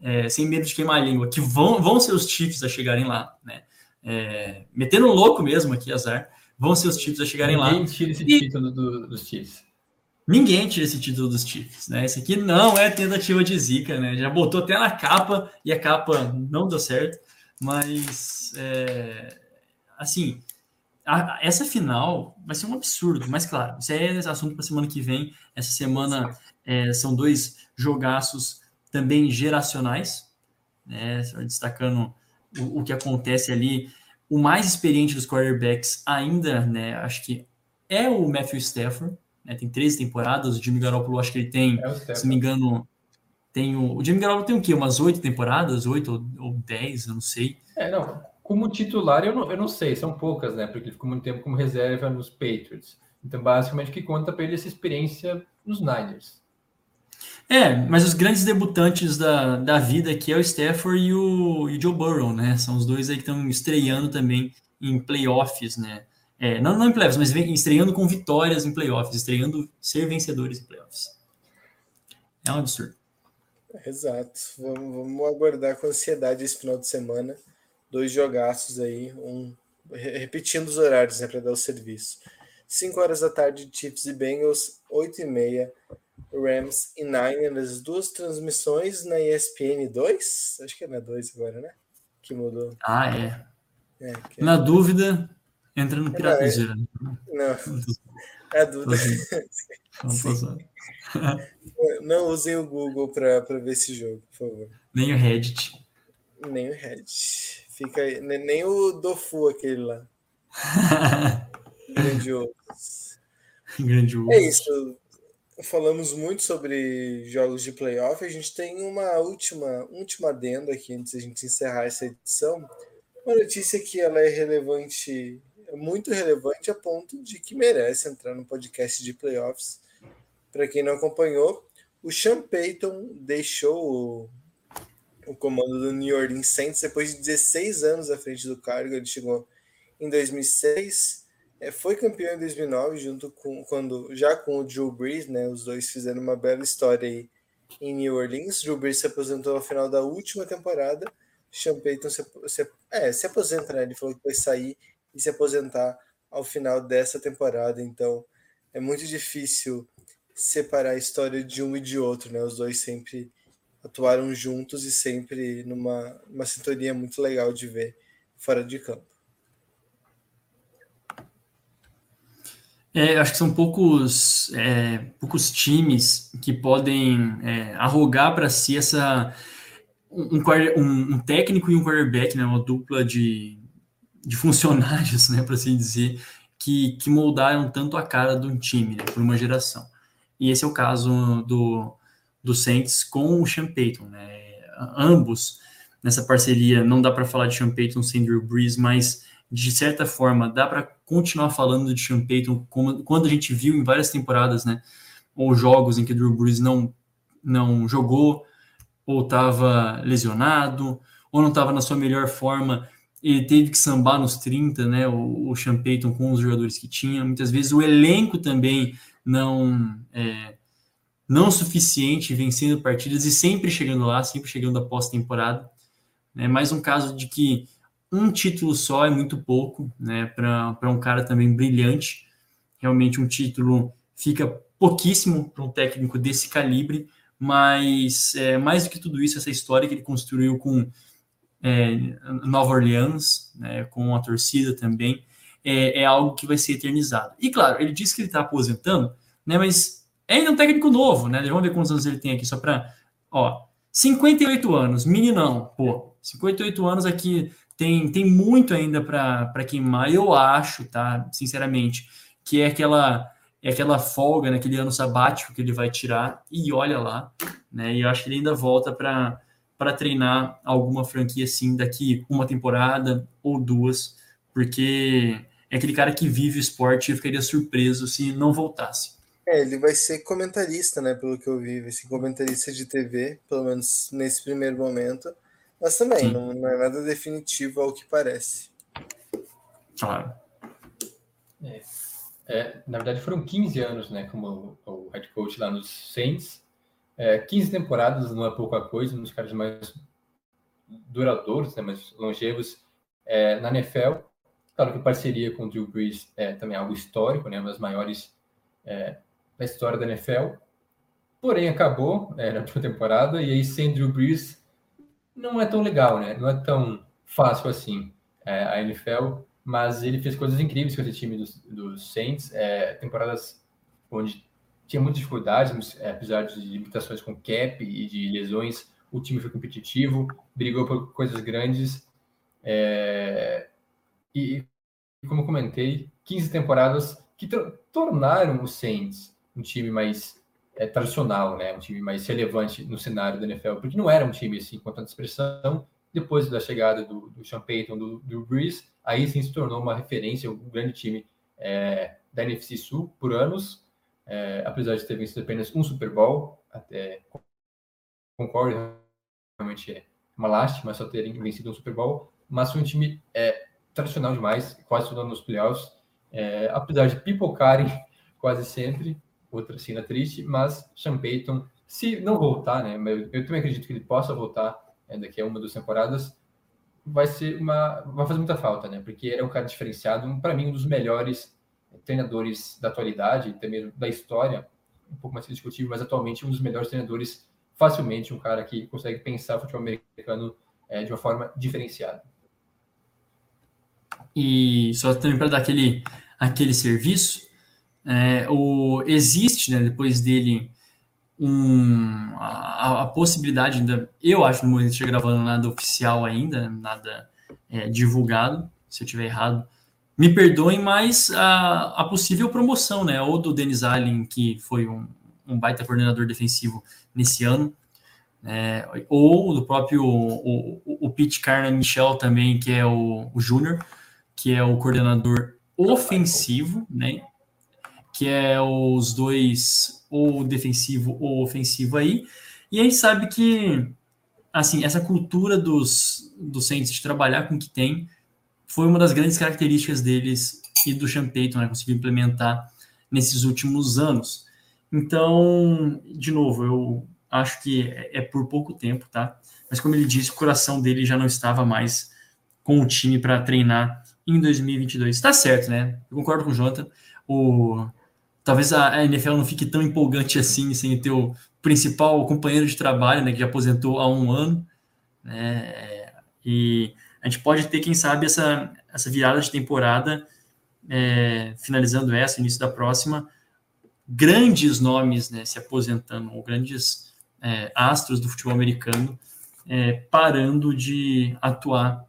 é, sem medo de queimar a língua, que vão, vão ser os Chiefs a chegarem lá, né? É, metendo louco mesmo aqui, azar, vão ser os Chiefs a chegarem Ninguém lá. Tira esse e... título do, dos Chiefs. Ninguém tira esse título dos Chiefs, né? Esse aqui não é tentativa de zica, né? Já botou até na capa e a capa não deu certo, mas é, assim, a, essa final vai ser um absurdo, mas claro, isso é assunto para semana que vem. Essa semana é, são dois jogaços também geracionais, né? Destacando o, o que acontece ali. O mais experiente dos quarterbacks ainda, né? Acho que é o Matthew Stafford né? Tem 13 temporadas, o Jimmy Garoppolo acho que ele tem, é se não me engano, tem o, o Jimmy Garoppolo tem o quê? Umas 8 temporadas, 8 ou, ou 10, eu não sei. É, não, como titular eu não, eu não sei, são poucas, né? Porque ele ficou muito tempo como reserva nos Patriots. Então, basicamente, o que conta para ele é essa experiência nos Niners. É, mas os grandes debutantes da, da vida aqui é o Stafford e o, e o Joe Burrow, né? São os dois aí que estão estreando também em playoffs, né? É, não, não em playoffs, mas vem estreando com vitórias em playoffs, estreando ser vencedores em playoffs. É um absurdo. Exato. Vamos, vamos aguardar com ansiedade esse final de semana. Dois jogaços aí, um repetindo os horários né, para dar o serviço. 5 horas da tarde, Chiefs e Bengals, 8 e meia, Rams e Niners, as duas transmissões na ESPN 2, acho que é na 2 agora, né? Que mudou. Ah, é. é que... Na dúvida, Entra no Piratageira. Não, não. É dúvida. Não usem o Google para ver esse jogo, por favor. Nem o Reddit. Nem o Reddit. Fica aí. Nem o Dofu, aquele lá. Grandioso. Grandioso. É isso. Falamos muito sobre jogos de playoff. A gente tem uma última, última adendo aqui antes de a gente encerrar essa edição. Uma notícia que ela é relevante é muito relevante a ponto de que merece entrar no podcast de playoffs. Para quem não acompanhou, o Sean Payton deixou o, o comando do New Orleans Saints depois de 16 anos à frente do cargo. Ele chegou em 2006, é, foi campeão em 2009, junto com quando já com o Drew Brees, né? Os dois fizeram uma bela história aí em New Orleans. Drew Brees se aposentou ao final da última temporada. Sean Payton se, se, é, se né? Ele falou que vai sair e se aposentar ao final dessa temporada. Então é muito difícil separar a história de um e de outro, né? Os dois sempre atuaram juntos e sempre numa uma sintonia muito legal de ver fora de campo. É, acho que são poucos, é, poucos times que podem é, arrogar para si essa um, um, um, técnico e um quarterback, né, uma dupla de, de funcionários, né, para assim dizer, que, que moldaram tanto a cara de um time né, por uma geração. E esse é o caso do, do Saints com o Sean Payton. Né? Ambos nessa parceria, não dá para falar de Sean Payton sem Drew Brees, mas de certa forma dá para continuar falando de Sean Payton como, quando a gente viu em várias temporadas, né, ou jogos em que Drew Brees não, não jogou, ou estava lesionado, ou não estava na sua melhor forma ele teve que sambar nos 30, né? O, o Sean Payton com os jogadores que tinha. Muitas vezes o elenco também não é, não suficiente, vencendo partidas e sempre chegando lá, sempre chegando após temporada. É mais um caso de que um título só é muito pouco, né? Para um cara também brilhante. Realmente um título fica pouquíssimo para um técnico desse calibre, mas é, mais do que tudo isso, essa história que ele construiu com é, Nova Orleans, né, com a torcida também, é, é, algo que vai ser eternizado. E claro, ele disse que ele está aposentando, né, mas é ainda um técnico novo, né? Vamos ver quantos anos ele tem aqui, só para. Ó, 58 anos, meninão, pô, 58 anos aqui tem, tem muito ainda para queimar. Eu acho, tá? Sinceramente, que é aquela é aquela folga naquele ano sabático que ele vai tirar e olha lá, né? E eu acho que ele ainda volta para para treinar alguma franquia assim daqui uma temporada ou duas, porque é aquele cara que vive o esporte e eu ficaria surpreso se não voltasse. É, ele vai ser comentarista, né? Pelo que eu vi, vai ser comentarista de TV, pelo menos nesse primeiro momento. Mas também, não, não, é nada definitivo ao que parece. Claro. É. É, na verdade, foram 15 anos, né, como o, head coach lá nos Saints. É, 15 temporadas não é pouca coisa, um dos caras mais duradouros, né, mais longevos é, na NFL. Claro que parceria com o Drew Brees é também algo histórico, né, uma das maiores é, da história da NFL. Porém, acabou é, na última temporada, e aí sem Drew Brees não é tão legal, né? Não é tão fácil assim é, a NFL mas ele fez coisas incríveis com esse time dos, dos Saints, é, temporadas onde tinha muitas dificuldades, é, apesar de limitações com cap e de lesões, o time foi competitivo, brigou por coisas grandes, é, e como comentei, 15 temporadas que tornaram os Saints um time mais é, tradicional, né? um time mais relevante no cenário da NFL, porque não era um time assim com tanta expressão, depois da chegada do, do Sean Payton, do, do Breeze, aí sim se tornou uma referência, um grande time é, da NFC Sul por anos, é, apesar de ter vencido apenas um Super Bowl, até concordo, realmente é uma lástima só terem vencido um Super Bowl, mas foi um time é, tradicional demais, quase todo nos playoffs, é, apesar de pipocarem quase sempre, outra cena triste, mas Sean Payton, se não voltar, né, eu, eu também acredito que ele possa voltar é, daqui a uma duas temporadas, vai ser uma vai fazer muita falta, né? Porque é um cara diferenciado, para mim um dos melhores treinadores da atualidade, também da história, um pouco mais discutível, mas atualmente um dos melhores treinadores, facilmente um cara que consegue pensar o futebol americano é, de uma forma diferenciada. E só também para dar aquele aquele serviço, é, o existe, né, depois dele um, a, a, possibilidade ainda, eu acho, que estiver gravando nada oficial ainda, nada é, divulgado, se eu estiver errado, me perdoem, mas a, a possível promoção, né, ou do Denis Allen, que foi um, um baita coordenador defensivo nesse ano, é, ou do próprio o, o, o Pete Carna Michel também, que é o, o Júnior, que é o coordenador ofensivo, né, que é os dois ou defensivo ou ofensivo aí. E a gente sabe que, assim, essa cultura dos, dos Saints de trabalhar com o que tem foi uma das grandes características deles e do Sean né, conseguiu implementar nesses últimos anos. Então, de novo, eu acho que é, é por pouco tempo, tá? Mas como ele disse, o coração dele já não estava mais com o time para treinar em 2022. Está certo, né? Eu concordo com o Jonathan. O, talvez a NFL não fique tão empolgante assim sem ter o principal companheiro de trabalho, né, que já aposentou há um ano, né, e a gente pode ter, quem sabe, essa, essa virada de temporada, é, finalizando essa, início da próxima, grandes nomes né, se aposentando, ou grandes é, astros do futebol americano é, parando de atuar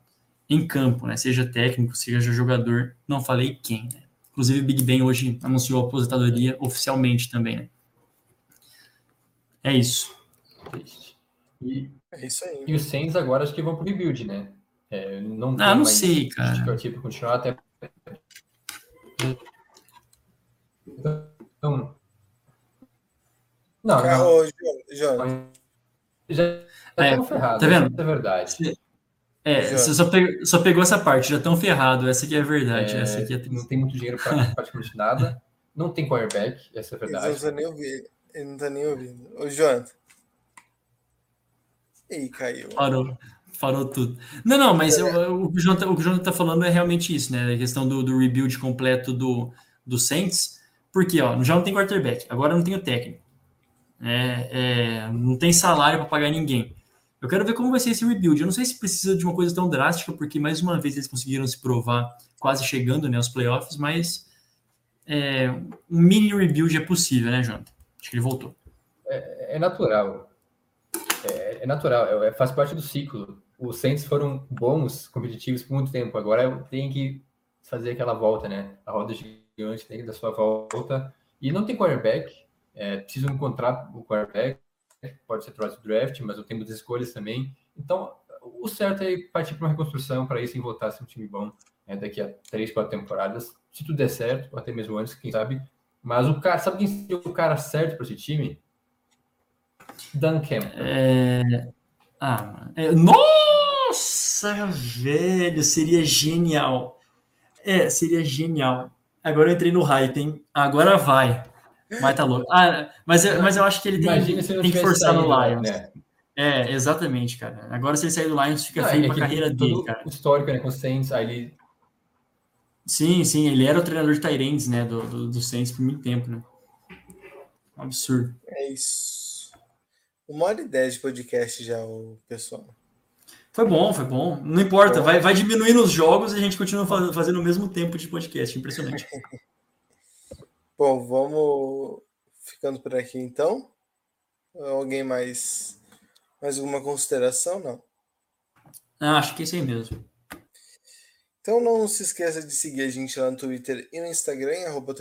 em campo, né, seja técnico, seja jogador, não falei quem, né. Inclusive, o Big Ben hoje anunciou a aposentadoria oficialmente também, né? É isso. E, é isso aí. E os Saints agora acho que vão pro rebuild, né? É, não ah, não sei, cara. Justificativa continuar até. Então. Não, não. João, Já é, ferrado, tá vendo? É verdade. É, você só pegou, só pegou essa parte, já estão ferrado. Essa aqui é a verdade. É, essa aqui é não tem muito dinheiro para praticamente nada. Não tem quarterback, essa é a verdade. Ele não tá nem ouvindo. Ele não tá nem ouvindo. Ô, Jonathan. Ih, caiu. Parou. Parou tudo. Não, não, mas é. o, o, que o Jonathan, o que o Jonathan tá falando é realmente isso, né? A questão do, do rebuild completo do, do Saints. Porque, ó, já não tem quarterback, agora não tem o técnico. É, é, não tem salário para pagar ninguém. Eu quero ver como vai ser esse rebuild. Eu não sei se precisa de uma coisa tão drástica, porque mais uma vez eles conseguiram se provar quase chegando né, aos playoffs, mas é, um mini rebuild é possível, né, Jonathan? Acho que ele voltou. É, é natural. É, é natural, é, faz parte do ciclo. Os Saints foram bons, competitivos por muito tempo. Agora tem que fazer aquela volta, né? A roda gigante tem que dar sua volta. E não tem quarterback. É, precisam encontrar o quarterback pode ser troca draft, mas eu tenho muitas escolhas também. Então, o certo é partir para uma reconstrução para isso e voltar a ser um time bom né, daqui a três, quatro temporadas. Se tudo der certo, ou até mesmo antes, quem sabe. Mas o cara, sabe quem seria o cara certo para esse time? Dan Campbell. É... Ah, é... Nossa, velho, seria genial. É, seria genial. Agora eu entrei no hype, hein? Agora vai. Mas tá louco. Ah, mas, mas eu acho que ele tem, tem que forçar no Lions. Né? É, exatamente, cara. Agora se ele sair do Lions, fica não, feio é pra carreira dele, cara. O histórico, né, com o Saints, aí ele... Sim, sim, ele era o treinador de Tyrants, né, do, do, do Saints por muito tempo, né? Absurdo. É isso. Uma hora e dez de podcast já, o pessoal. Foi bom, foi bom. Não importa, vai, vai diminuindo os jogos e a gente continua fazendo o mesmo tempo de podcast. Impressionante. bom, vamos ficando por aqui então. Alguém mais mais alguma consideração? Não. Ah, acho que é isso aí mesmo. Então não se esqueça de seguir a gente lá no Twitter e no Instagram, arroba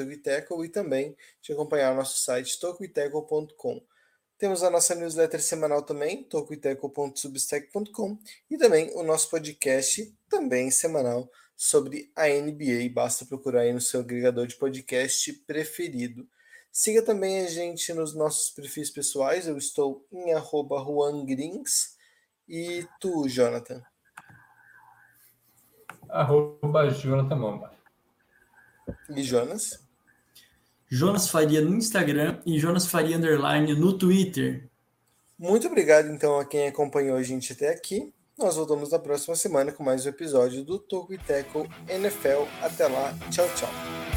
e também de acompanhar o nosso site tocoiteco.com. Temos a nossa newsletter semanal também, tocoiteco.substack.com e também o nosso podcast, também semanal, sobre a NBA. Basta procurar aí no seu agregador de podcast preferido. Siga também a gente nos nossos perfis pessoais. Eu estou em arroba juangrins. E tu, Jonathan? Arroba Jonathan Momba. E Jonas? Jonas Faria no Instagram e Jonas Faria Underline no Twitter. Muito obrigado, então, a quem acompanhou a gente até aqui. Nós voltamos na próxima semana com mais um episódio do Toco e Teco NFL. Até lá. Tchau, tchau.